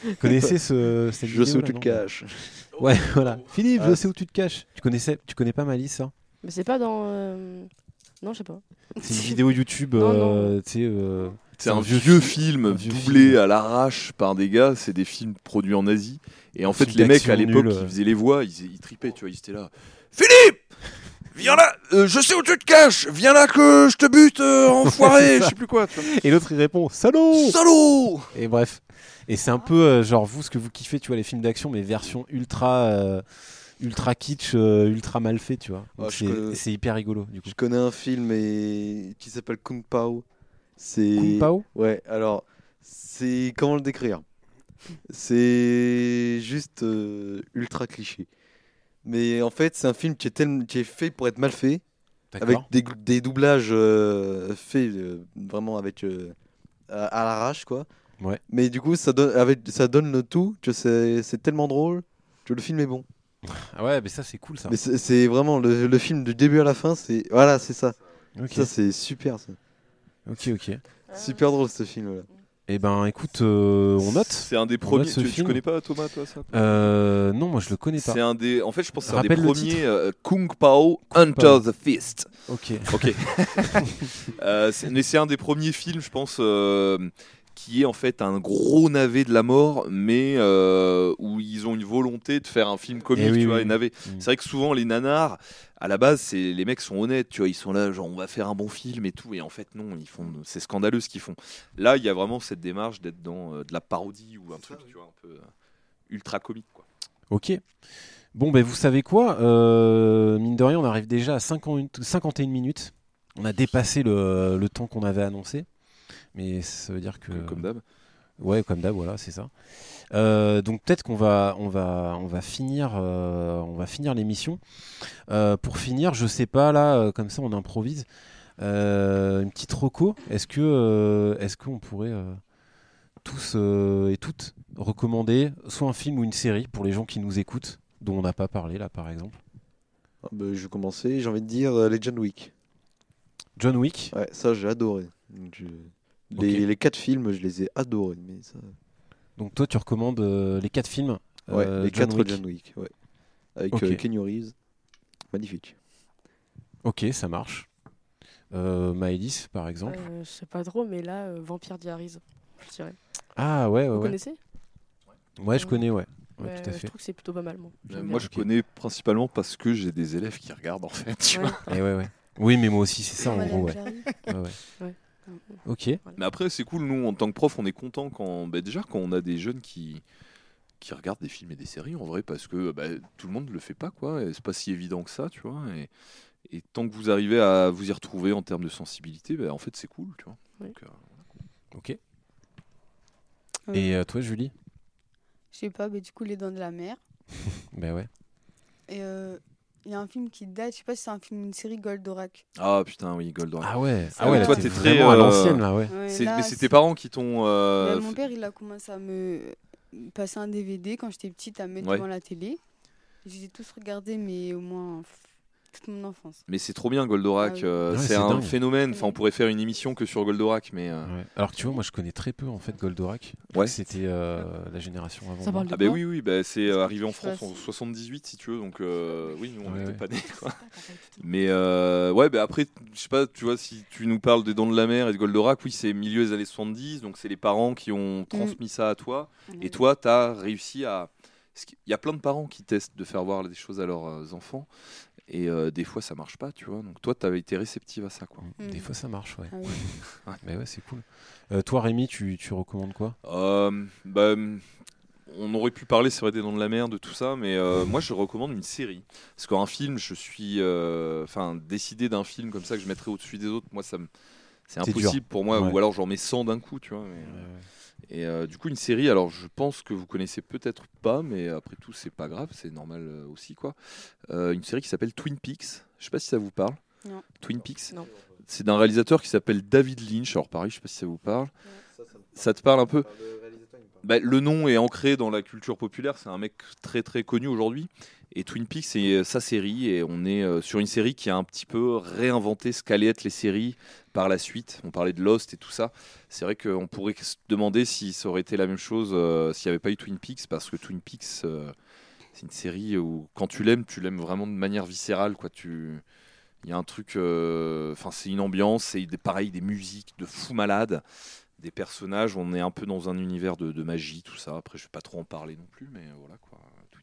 Vous connaissez ce, cette je sais où tu te caches. Ouais, voilà. Philippe, Ah, je sais où tu te caches. Tu connaissais, tu connais pas Malice, ça Mais c'est pas dans. euh, Non, je sais pas. C'est une vidéo YouTube, euh, tu sais, euh, C'est un, vieux, film un vieux doublé film. à l'arrache par des gars. C'est des films produits en Asie. Et en fait, les mecs à l'époque qui euh. faisaient les voix, ils, ils tripaient, tu vois, ils étaient là. Philippe Viens là Euh, Je sais où tu te caches Viens là que je te bute, euh, enfoiré Je sais plus quoi, tu vois. Et l'autre il répond salaud Salaud Et bref. Et c'est un peu euh, genre vous ce que vous kiffez, tu vois, les films d'action, mais version ultra, euh, ultra kitsch, euh, ultra mal fait, tu vois. Ah, c'est connais- hyper rigolo du coup. Je connais un film et... qui s'appelle Kung Pao. C'est. Kung Pao Ouais, alors, c'est. Comment le décrire? C'est juste euh, ultra cliché. Mais en fait, c'est un film qui est, tel- qui est fait pour être mal fait, avec des, des doublages euh, faits euh, vraiment avec. euh, à, à l'arrache, quoi. Ouais. Mais du coup, ça donne, avec, ça donne le tout que c'est c'est tellement drôle que le film est bon. Ah ouais, mais ça c'est cool ça. Mais c'est vraiment le, le film du début à la fin, c'est. Voilà, c'est ça. Ok, Ça, c'est super. ça. Ok, ok. Super drôle ce film-là. Et ben écoute, euh, on note. C'est un des premiers. Tu, tu connais pas Thomas, toi, ça Euh, non, moi je le connais pas. C'est un des. En fait, je pense que c'est un des premiers. euh, Kung Pao Hunter Pao. the Fist. Ok. Ok. Euh, c'est- mais c'est un des premiers films, je pense, euh, qui est en fait un gros navet de la mort, mais euh, où ils ont une volonté de faire un film comique, Eh oui, tu vois, oui, et navet. Mm. C'est vrai que souvent les nanars, à la base, c'est les mecs sont honnêtes, tu vois, ils sont là, genre on va faire un bon film et tout, et en fait non, ils font, c'est scandaleux ce qu'ils font. Là, il y a vraiment cette démarche d'être dans euh, de la parodie ou un truc, tu vois, un peu euh, ultra comique, quoi. Ok. Bon, ben vous savez quoi Euh, Mine de rien, on arrive déjà à 50 51 minutes. On a dépassé le, le temps qu'on avait annoncé. Mais ça veut dire que. Comme- Comme d'hab. Ouais, comme d'hab, voilà, c'est ça. Euh, donc peut-être qu'on va, on va, on va finir, euh, on va finir l'émission. Euh, pour finir, je sais pas là, comme ça, on improvise. Une petite roco. Est-ce que, est-ce qu'on pourrait tous et toutes recommander soit un film ou une série pour les gens qui nous écoutent, dont on n'a pas parlé là, par exemple? Ah bah, je vais commencer, j'ai envie de dire les John Wick. John Wick? Ouais, ça j'ai adoré. Donc, je- les, Ok. les quatre films, je les ai adorés. Mais ça... Donc toi, tu recommandes euh, les quatre films. Ouais, euh, les John quatre Wick. John Wick. Ouais. Avec Ok. euh, Keanu Reeves. Magnifique. Ok, ça marche. Euh, Maëlys, par exemple. Euh, je sais pas trop, mais là, euh, Vampire Diaries, je dirais. Ah ouais, ouais, Vous ouais. connaissez? Ouais, je connais, ouais. Ouais, Ouais, tout à Je fait. trouve que c'est plutôt pas mal. Moi, Euh, je connais principalement parce que j'ai des élèves qui regardent en fait. Tu Ouais. vois. Eh ouais, ouais. Oui, mais moi aussi, c'est ça en gros, ouais. Ok. Mais après, c'est cool, nous, en tant que prof, on est content quand. bah, déjà, quand on a des jeunes qui qui regardent des films et des séries, en vrai, parce que bah, tout le monde le fait pas, quoi. C'est pas si évident que ça, tu vois. Et, et tant que vous arrivez à vous y retrouver en termes de sensibilité, bah, en fait, c'est cool, tu vois. Oui. Donc, euh, Ok. Euh, Et euh, toi, Julie? Je sais pas, mais du coup, Les Dents de la Mer. Ben ouais. Et euh, il y a un film qui date, je sais pas si c'est un film ou une série, Goldorak. Ah putain, oui, Goldorak. Ah ouais. Ah ouais, Toi, t'es très, vraiment à euh, l'ancienne là, ouais. Ouais, C'est- là, mais c'est tes parents qui t'ont. euh, mon père, il a commencé à me passer un DVD quand j'étais petite à mettre Ouais. devant la télé. J'ai tous regardé, mais au moins toute mon enfance. Mais c'est trop bien, Goldorak. Ah oui. euh, Ouais, c'est un dingue. phénomène. Enfin, on pourrait faire une émission que sur Goldorak, mais. euh, Ouais. Alors que tu vois, moi je connais très peu en fait Goldorak. Ouais. C'était euh, la génération avant. Ça parle de Ah, bah quoi oui, oui, bah, c'est euh, arrivé en France en si- 78, si tu veux. Donc, euh, oui, nous, on Ouais, n'était ouais. pas nés, quoi. Mais euh, ouais, bah après, je sais pas, tu vois, si tu nous parles des Dents de la Mer et de Goldorak, oui, c'est milieu des années 70, donc c'est les parents qui ont transmis ça à toi. Et toi, tu as réussi à. qu'il y a plein de parents qui testent de faire voir des choses à leurs enfants, et euh, des fois ça marche pas, tu vois. Donc toi, tu avais été réceptive à ça, quoi. Des Mm. fois ça marche, ouais. Ah oui. Mais ouais, c'est cool. Euh, toi, Rémi, tu, tu recommandes quoi? Euh, bah, on aurait pu parler, c'est vrai, des Dents de la Mer, de tout ça, mais euh, moi je recommande une série. Parce qu'un film, je suis. euh, Enfin, décider d'un film comme ça que je mettrais au-dessus des autres, moi ça me. C'est impossible pour moi, Ouais. ou alors j'en mets 100 d'un coup, tu vois. mais- Et euh, du coup, une série, alors je pense que vous connaissez peut-être pas, mais après tout, c'est pas grave, c'est normal euh, aussi, quoi. Euh, une série qui s'appelle Twin Peaks. Je sais pas si ça vous parle. Non. Twin Peaks. Non. C'est d'un réalisateur qui s'appelle David Lynch. Alors pareil, je sais pas si ça vous parle. Ça te parle un peu Bah, le nom est ancré dans la culture populaire. C'est un mec très très connu aujourd'hui. Et Twin Peaks, c'est euh, sa série. Et on est euh, sur une série qui a un petit peu réinventé ce qu'allaient être les séries par la suite. On parlait de Lost et tout ça. C'est vrai qu'on pourrait se demander si ça aurait été la même chose euh, s'il n'y avait pas eu Twin Peaks. Parce que Twin Peaks, c'est une série où quand tu l'aimes, tu l'aimes vraiment de manière viscérale. Il y a un truc. Enfin, c'est une ambiance. C'est pareil, des musiques de fou malade. des personnages. On est un peu dans un univers de, de magie, tout ça. Après, je vais pas trop en parler non plus, mais voilà quoi.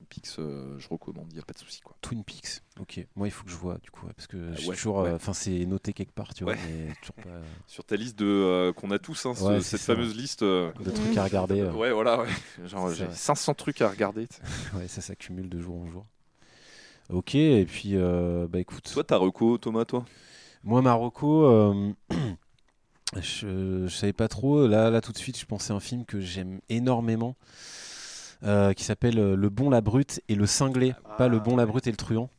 Twin Peaks, euh, je recommande, il n'y a pas de souci. Twin Peaks. Ok. Moi, il faut que je vois du coup, parce que j'ai Ah ouais, toujours. ouais. euh, Enfin, c'est noté quelque part, tu vois, Ouais. mais toujours pas Sur ta liste de euh, qu'on a tous, hein, ce- Ouais, c'est cette ça. fameuse liste. euh, de trucs à regarder. euh. Ouais, voilà, ouais. Genre, j'ai vrai. 500 trucs à regarder. Ouais, ça s'accumule de jour en jour. Ok, et puis euh, bah écoute, Toi, t'as reco, Thomas, toi? Moi Marocco, euh, je, je savais pas trop. Là, là tout de suite, je pensais à un film que j'aime énormément, euh, qui s'appelle euh, Le Bon, la Brute et le Cinglé, pas Le Bon, la Brute et le Truand.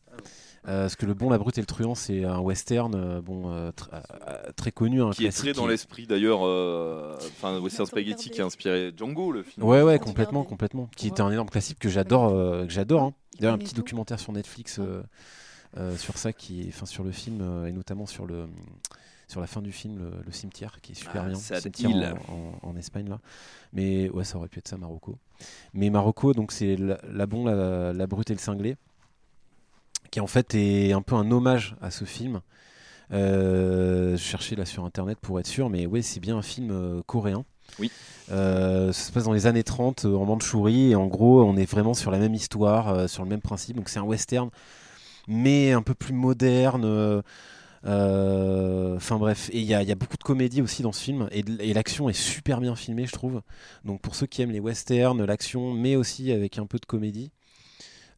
Euh, parce que Le Bon, la Brute et le Truand, c'est un western, euh, bon, euh, tr- euh, très connu, un Qui est très dans qui- l'esprit d'ailleurs. euh, Enfin, Western Spaghetti qui a inspiré Django, le film. Ouais, ouais, complètement, complètement. Qui Ouais. était un énorme classique que j'adore, euh, que j'adore. hein. D'ailleurs, un petit tout. documentaire sur Netflix euh, euh, sur ça, qui, enfin sur le film euh, et notamment sur le sur la fin du film, le, le cimetière, qui est super Ah, bien. Sad Cimetière en, en- en Espagne là. Mais ouais, ça aurait pu être ça, Marocco. Mais Marocco, donc c'est la, la bon, la, la brute et le cinglé, qui en fait est un peu un hommage à ce film. Euh, je cherchais là sur internet pour être sûr, mais ouais, c'est bien un film euh, coréen. Oui. Euh, ça se passe dans les années 30 euh, en Mandchourie et en gros on est vraiment sur la même histoire, sur le même principe. Donc c'est un western mais un peu plus moderne. Euh, Enfin bref, et il y a, beaucoup de comédie aussi dans ce film et l'action est super bien filmée je trouve. Donc pour ceux qui aiment les westerns, l'action, mais aussi avec un peu de comédie,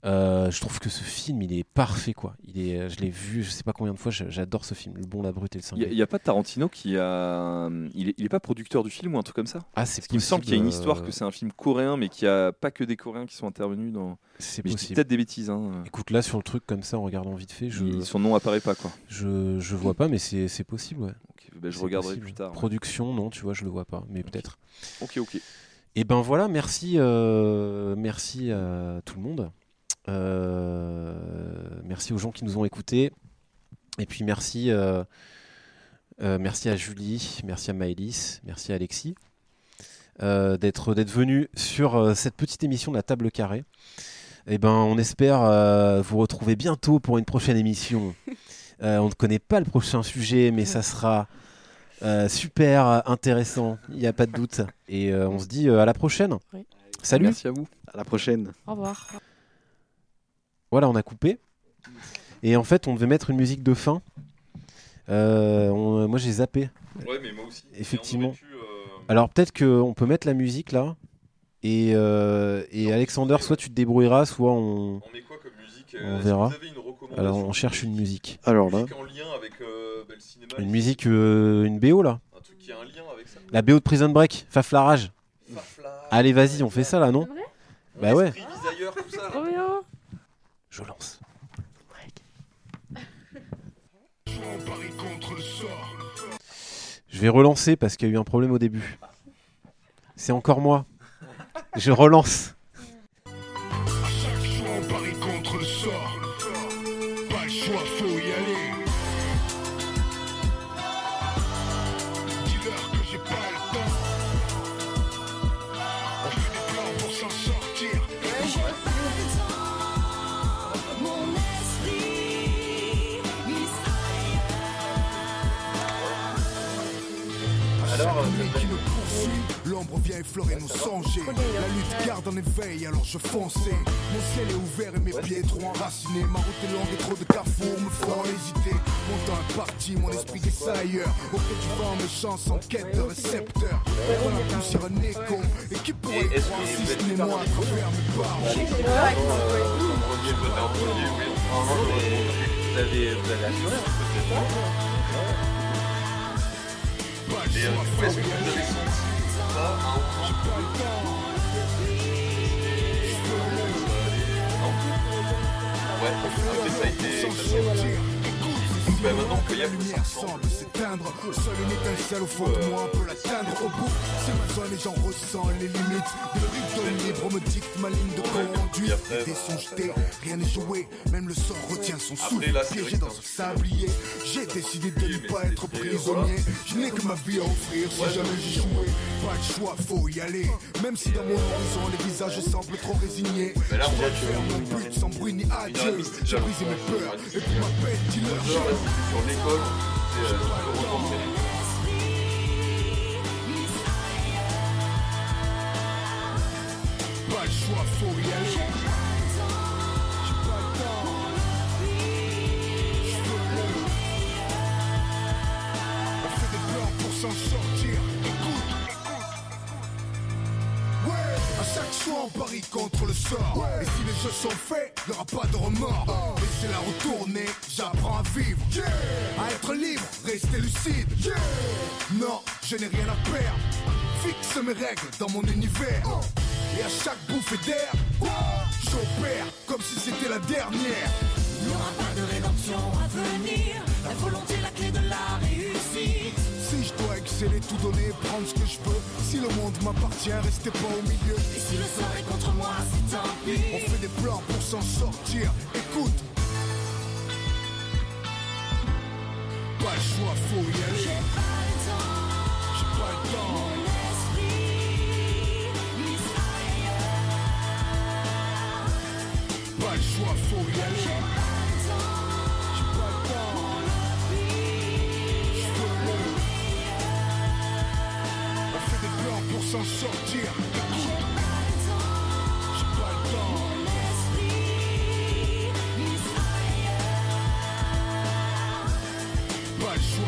euh, je trouve que ce film il est parfait quoi. Il est, je l'ai vu, je sais pas combien de fois, j'adore ce film, Le Bon, la Brute et le Il Cinglé. n'y a, pas Tarantino qui a. Il est, il est pas producteur du film ou un truc comme ça? Ah c'est Parce qu'il me semble qu'il y a une histoire euh, que c'est un film coréen, mais qu'il n'y a pas que des Coréens qui sont intervenus dans. C'est possible. peut-être des bêtises. Hein. Écoute là sur le truc comme ça en regardant vite fait, je Il- Son nom apparaît pas quoi. je, je vois pas mais c'est possible ouais. Ben, je regarderai possible. plus tard. Production non, tu vois, je le vois pas, mais peut-être. Ok, ok. Et ben voilà, merci, euh, merci à tout le monde. Euh, merci aux gens qui nous ont écoutés. Et puis merci, euh, euh, merci à Julie, merci à Maëlys, merci à Alexis euh, d'être d'être venus sur euh, cette petite émission de la table carrée. Et ben on espère euh, vous retrouver bientôt pour une prochaine émission. Euh, on ne connaît pas le prochain sujet, mais ça sera euh, super intéressant, il n'y a pas de doute. Et euh, on se dit euh, à la prochaine. Oui. Salut. Merci à vous. À la prochaine. Au revoir. Voilà, on a coupé. Et en fait, on devait mettre une musique de fin. Euh, on- moi, j'ai zappé. Ouais, mais moi aussi. Effectivement. Alors peut-être qu'on peut mettre la musique là. Et, euh, et Alexander, soit tu te débrouilleras, soit on, On met quoi comme musique On Est-ce verra. que vous Vous avez une recommandation alors on cherche une musique. Alors là, en lien avec le cinéma. Une musique, euh, une BO là. Un truc qui a un lien avec ça. La BO de Prison Break, Faflarage. Allez, vas-y, on fait ça là, non Bah ouais. tout ça. Trop bien. Je lance. Je vais relancer parce qu'il y a eu un problème au début. C'est encore moi. Je relance. Effleurer nos songes. La lutte garde en éveil, alors je fonçais. Mon ciel est ouvert et mes pieds trop enracinés. Ma route est longue et trop de carrefours me font hésiter. Mon temps est parti, mon esprit glisse ailleurs. Au fait du vent, mes chances en quête de récepteurs. Dans la poussière, un écho. Et qui pourrait croire si ce n'est moi à travers mes maintenant, on peut y la aller, lumière ça semble s'éteindre. Seule une étincelle au fond de moi peut l'atteindre. Au bout, c'est ma zone et j'en ressens les limites. De rythme libre me dicte ma ligne de conduite. Les dés sont jetés, rien n'est joué. Même le sort retient son souffle. Piégé dans que ce sablier, j'ai décidé de ne mais pas être prisonnier. Je n'ai que ma vie à offrir si jamais j'ai joué. Pas de choix, faut y aller. Même si dans mon horizon les visages semblent trop résignés. Je là, on voit que- faire mon but sans bruit ni adieu. J'ai brisé long. mes peurs et pour ma peine, c'est sur l'école, c'est euh, le de Pas le choix, faut y s'en sortir. Écoute. Ouais, à chaque choix on parie contre le sort. Ouais. Et si les choses sont faits, y'aura pas de remords. Laissez-la retourner, j'apprends à vivre. À être libre, rester lucide. Non, je n'ai rien à perdre. Fixe mes règles dans mon univers. Et à chaque bouffée d'air, j'opère comme si c'était la dernière. Il n'y aura pas de rédemption à venir. La volonté la clé de la réussite. Si je dois exceller, tout donner, prendre ce que je veux. Si le monde m'appartient, restez pas au milieu. Et si le sort est contre moi, c'est tant On pis. fait des plans pour s'en sortir. Écoute. Pas le choix, faut y aller. J'ai pas le temps. J'ai pas le temps. Mon esprit glisse ailleurs. Pas le choix, faut y J'ai aller. pas le temps. J'ai pas le temps. Mon envie. Je veux le On fait des plans pour s'en sortir. J'ai